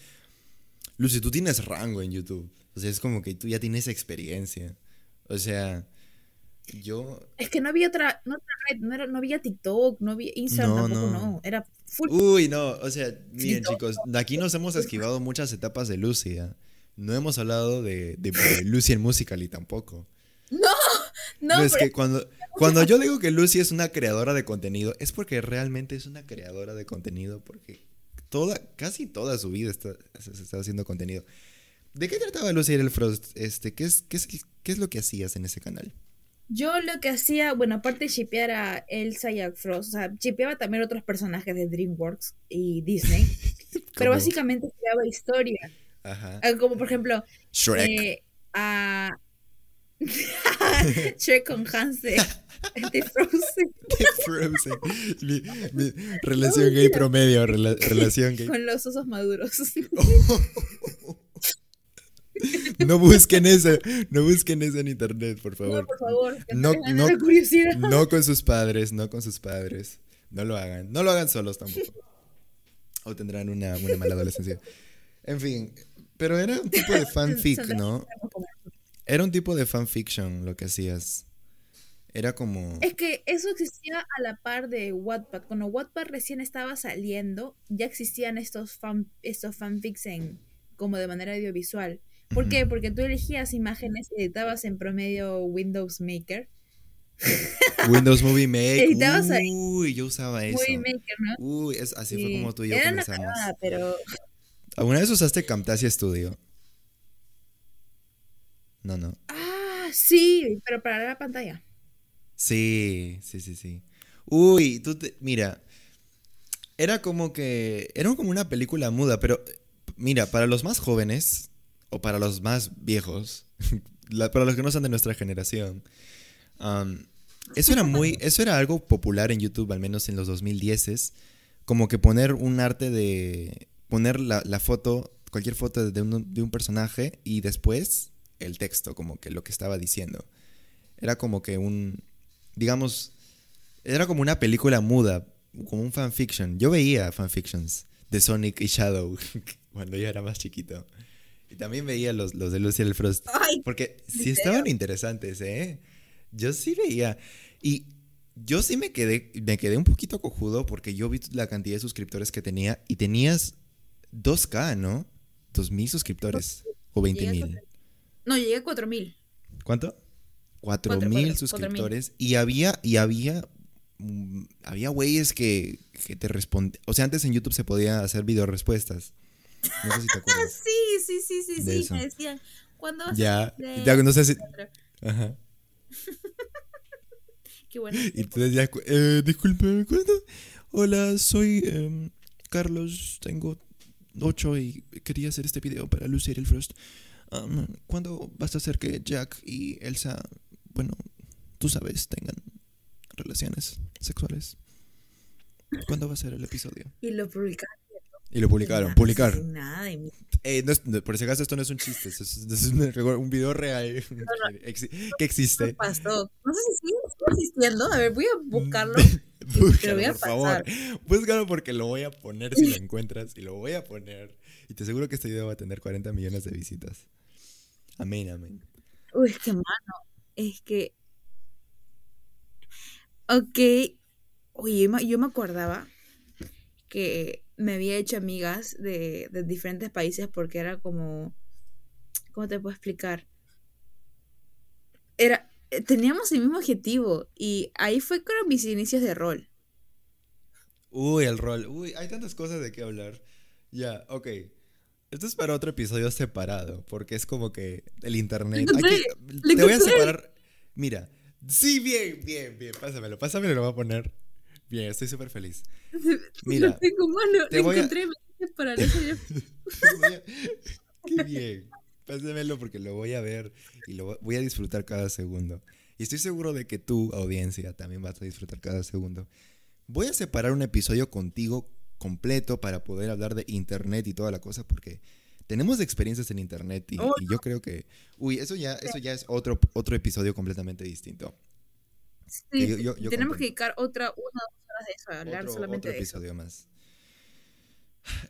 Lucy, tú tienes rango en YouTube. O sea, es como que tú ya tienes experiencia. O sea, yo... Es que no había otra, no, no, era, no había TikTok, no había Instagram tampoco, no. Era full. Uy, no, o sea, miren chicos, de aquí nos hemos esquivado muchas etapas de Lucy. ¿eh? No hemos hablado de, de, de Lucy en Musical.ly tampoco. No, no. no es que cuando, cuando yo digo que Lucy es una creadora de contenido, es porque realmente es una creadora de contenido, porque toda, casi toda su vida está, se está haciendo contenido. ¿De qué trataba Lucy el Frost? Este, ¿qué, es, qué, es, ¿Qué es lo que hacías en ese canal? Yo lo que hacía, bueno, aparte de shipear a Elsa y a Frost, o sea, shipeaba también otros personajes de DreamWorks y Disney, pero básicamente creaba historia. Ajá. Ah, como por ejemplo, Shrek. Eh, a Shrek con Hansen de Frozen. De Frozen. Mi, mi relación gay promedio, relación gay. Con los osos maduros. No busquen eso, no busquen eso en internet, por favor. No, por favor. No, no, no, con sus padres, no con sus padres. No lo hagan. No lo hagan solos tampoco. O tendrán una, una mala adolescencia. En fin, pero era un tipo de fanfic, ¿no? Era un tipo de fanfiction lo que hacías. Era como... Es que eso existía a la par de Wattpad. Cuando Wattpad recién estaba saliendo, ya existían estos, fan, estos fanfics en, como de manera audiovisual. ¿Por qué? Porque tú elegías imágenes y editabas en promedio Windows Maker. Windows Movie Maker. Uy, yo usaba eso. Movie Maker, ¿no? Uy, es, así fue como tú y yo Era comenzamos. Una pero... ¿Alguna vez usaste Camtasia Studio? No, no. Ah, sí, pero para la pantalla. Sí, sí, sí, sí. Uy, tú te, mira, era como que, era como una película muda, pero mira, para los más jóvenes, o para los más viejos, para los que no son de nuestra generación, eso era muy, eso era algo popular en YouTube, al menos en los 2010s, como que poner un arte de, poner la, la foto, cualquier foto de un, de un, personaje y después el texto, como que lo que estaba diciendo. Era como que un, digamos, era como una película muda, como un fanfiction. Yo veía fanfictions de Sonic y Shadow cuando yo era más chiquito. Y también veía los, los de Lucy el Frost. porque sí estaban interesantes, ¿eh? Yo sí veía. Y yo sí me quedé, me quedé un poquito cojudo porque yo vi la cantidad de suscriptores que tenía y tenías 2K, ¿no? 2.000 suscriptores o 20.000. No, llegué a 4.000. ¿Cuánto? 4.000 suscriptores y había, y había, mm, había güeyes que, que te respondían. O sea, antes en YouTube se podía hacer video respuestas. No sé si te acuerdas. sí, sí, sí, sí, sí. Me decían, ¿cuándo vas ya, a Ya, no sé si. Ajá. Qué bueno. Y entonces ya, eh, disculpe, ¿cuándo? Hola, soy eh, Carlos, tengo 8 y quería hacer este video para Lucy el Frost. Um, ¿Cuándo vas a hacer que Jack y Elsa, bueno, tú sabes, tengan relaciones sexuales? ¿Cuándo va a ser el episodio? Y lo publicaron. Y lo publicaron, publicar. Nada de mí. Eh, no por si acaso esto no es un chiste, es, es un, un, video real que, existe. pasó? No sé si sigue existiendo. A ver, voy a buscarlo. Búscalo, voy a por favor. Búscalo porque lo voy a poner si lo encuentras y lo voy a poner. Y te aseguro que este video va a tener 40 millones de visitas. Amén, amén. Uy, es que mano, es que. Ok. Oye, yo me acordaba que me había hecho amigas de, de diferentes países porque era como. ¿Cómo te puedo explicar? Era. Teníamos el mismo objetivo y ahí fue con mis inicios de rol. Uy, el rol. Uy, hay tantas cosas de qué hablar. Ya, ok. Esto es para otro episodio separado, porque es como que el internet. te voy a separar. Mira, sí, bien, bien, bien. Pásamelo, pásamelo, lo voy a poner. Bien, estoy súper feliz. Mira, lo tengo mano, te voy encontré a... para eso. Qué bien. Pásamelo porque lo voy a ver y lo voy a disfrutar cada segundo. Y estoy seguro de que tú, audiencia, también vas a disfrutar cada segundo. Voy a separar un episodio contigo completo para poder hablar de internet y toda la cosa porque tenemos experiencias en internet y, oh, yo creo que uy eso ya eso ya es otro otro episodio completamente distinto sí, tenemos que dedicar otra una de eso, hablar otro, solamente otro de eso. episodio más.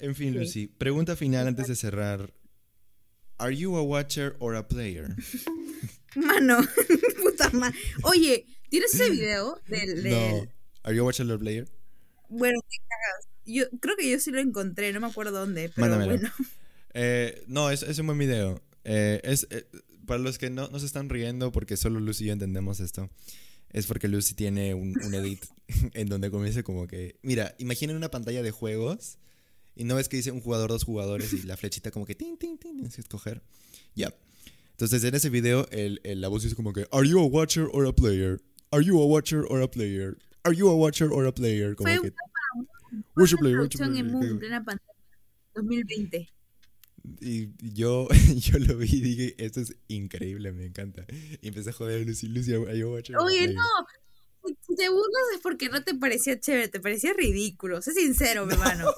En fin, Sí. Lucy, pregunta final antes de cerrar. Are you a watcher or a player? Mano, puta madre. Oye, ¿tienes ese video del, del- No. Are you a watcher or a player? Bueno, te cagas. Yo creo que yo sí lo encontré, no me acuerdo dónde, pero Mándamelo. bueno. Eh, no, es, es un buen video. Eh, es, eh, para los que no, no se están riendo porque solo Lucy y yo entendemos esto, es porque Lucy tiene un, un edit en donde comienza como que... Mira, imaginen una pantalla de juegos y no ves que dice un jugador, dos jugadores y la flechita como que... Tin, tin, tin, tienes que escoger. Ya. Entonces en ese video el, el- la voz es como que... Are you a watcher or a player? Are you a watcher or a player? Are you a watcher or a player? Como Fue que... una. Moon en plena pandemia. 2020. Y yo, yo lo vi y dije, esto es increíble, me encanta. Y empecé a joder a Lucy, Lucy, or a Oye, no. Si te burlas es porque no te parecía chévere, te parecía ridículo. Sé sincero, mi hermano.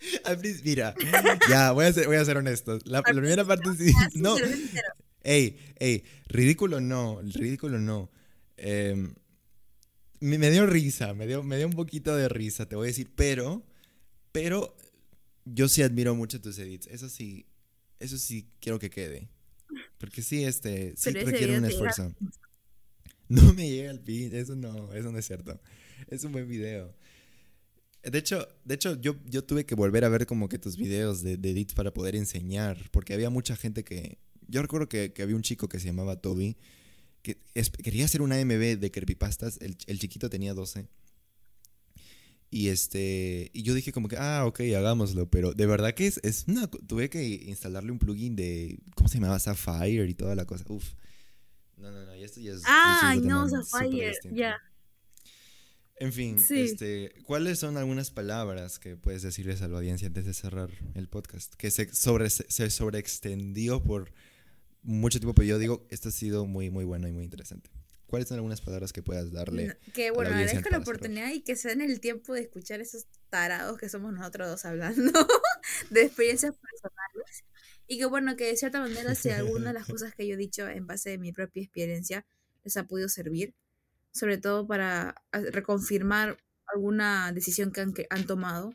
Mira, ya, voy a ser, voy a ser honesto. La, la primera parte sí. No, ey, ey, ridículo no, ridículo no. Em, me, me dio risa, me dio, me dio un poquito de risa, te voy a decir, pero, pero yo sí admiro mucho tus edits. Eso sí, eso sí quiero que quede. Porque sí, este, sí Pero requiere un esfuerzo. No me llega al fin, eso no, eso no es cierto. Es un buen video. De hecho, de hecho yo, yo tuve que volver a ver como que tus videos de, de edits para poder enseñar, porque había mucha gente que... Yo recuerdo que, que había un chico que se llamaba Toby, que es- quería hacer una AMB de creepypastas, el, el chiquito tenía 12. Y este y yo dije como que, ah, ok, hagámoslo, pero de verdad que es, es una... Tuve que instalarle un plugin de... ¿Cómo se llamaba? Sapphire y toda la cosa. Uf. No, no, no, y esto ya es... Ah, es no, Sapphire, ya. En fin, Sí. este, ¿cuáles son algunas palabras que puedes decirles a la audiencia antes de cerrar el podcast? Que se, sobre, se sobreextendió por mucho tiempo, pero yo digo, esto ha sido muy, muy bueno y muy interesante. ¿Cuáles son algunas palabras que puedas darle? No, Que bueno, agradezco la cerrar. oportunidad y que se den el tiempo de escuchar esos tarados que somos nosotros dos hablando de experiencias personales. Y que bueno, que de cierta manera si alguna de las cosas que yo he dicho en base de mi propia experiencia les ha podido servir, sobre todo para reconfirmar alguna decisión que han, que han tomado.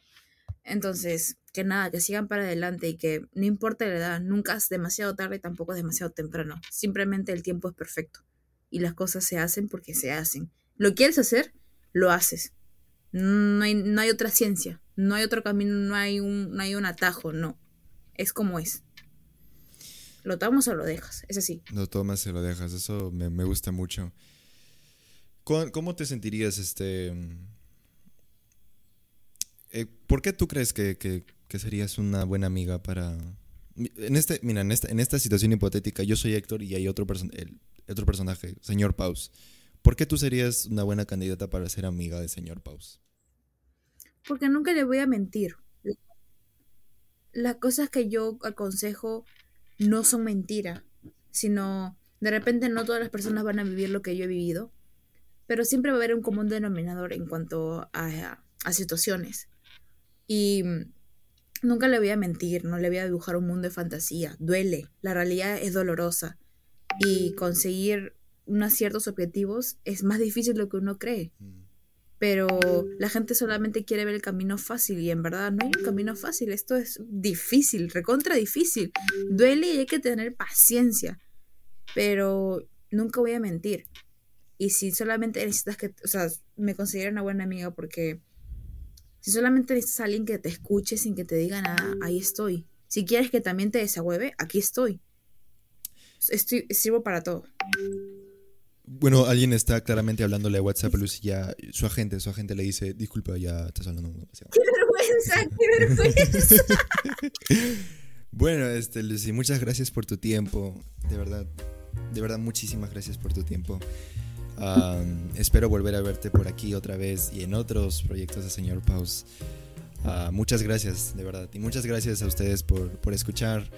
Entonces, que nada, que sigan para adelante y que no importa la edad, nunca es demasiado tarde y tampoco es demasiado temprano. Simplemente el tiempo es perfecto y las cosas se hacen porque se hacen. ¿Lo quieres hacer? Lo haces. No hay, no hay otra ciencia, no hay otro camino, no hay, un, no hay un atajo, no. Es como es. ¿Lo tomas o lo dejas? Es así. No tomas, se lo dejas. Eso me, me gusta mucho. ¿Cómo, cómo te sentirías, este... eh, ¿Por qué tú crees que, que- que serías una buena amiga para... En este, mira, en esta, en esta situación hipotética, yo soy Héctor y hay otro, person- el- otro personaje, señor Paus. ¿Por qué tú serías una buena candidata para ser amiga de señor Paus? Porque nunca le voy a mentir. Las cosas que yo aconsejo no son mentira, sino de repente no todas las personas van a vivir lo que yo he vivido, pero siempre va a haber un común denominador en cuanto a, a situaciones. Y nunca le voy a mentir, no le voy a dibujar un mundo de fantasía. Duele, la realidad es dolorosa. Y conseguir unos ciertos objetivos es más difícil de lo que uno cree pero la gente solamente quiere ver el camino fácil y en verdad no hay un camino fácil, esto es difícil, recontra difícil, duele y hay que tener paciencia, pero nunca voy a mentir. Y si solamente necesitas que, o sea, me considero una buena amiga porque si solamente necesitas a alguien que te escuche sin que te diga nada, ahí estoy. Si quieres que también te desahueve, aquí estoy. Estoy, sirvo para todo. Bueno, alguien está claramente hablándole a WhatsApp a Lucy ya, su agente, su agente le dice, disculpa, ya estás hablando demasiado. ¡Qué vergüenza! ¡Qué vergüenza! Bueno, este, Lucy, muchas gracias por tu tiempo. De verdad, de verdad, muchísimas gracias por tu tiempo. Espero volver a verte por aquí otra vez y en otros proyectos de Señor Paus. Ah, muchas gracias, de verdad. Y muchas gracias a ustedes por, por escuchar.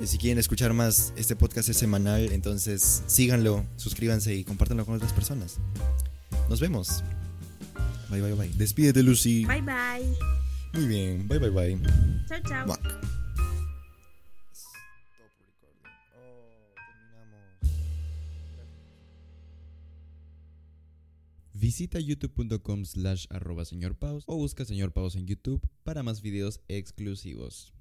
Eh, si quieren escuchar más, este podcast es semanal, entonces síganlo, suscríbanse y compártanlo con otras personas. Nos vemos. Bye, bye, bye. Despídete, Lucy. Bye bye. Muy bien. Bye, bye, bye. Chao, chao. Muac. Visita youtube.com slash arroba señor Paus o busca señor Paus en YouTube para más videos exclusivos.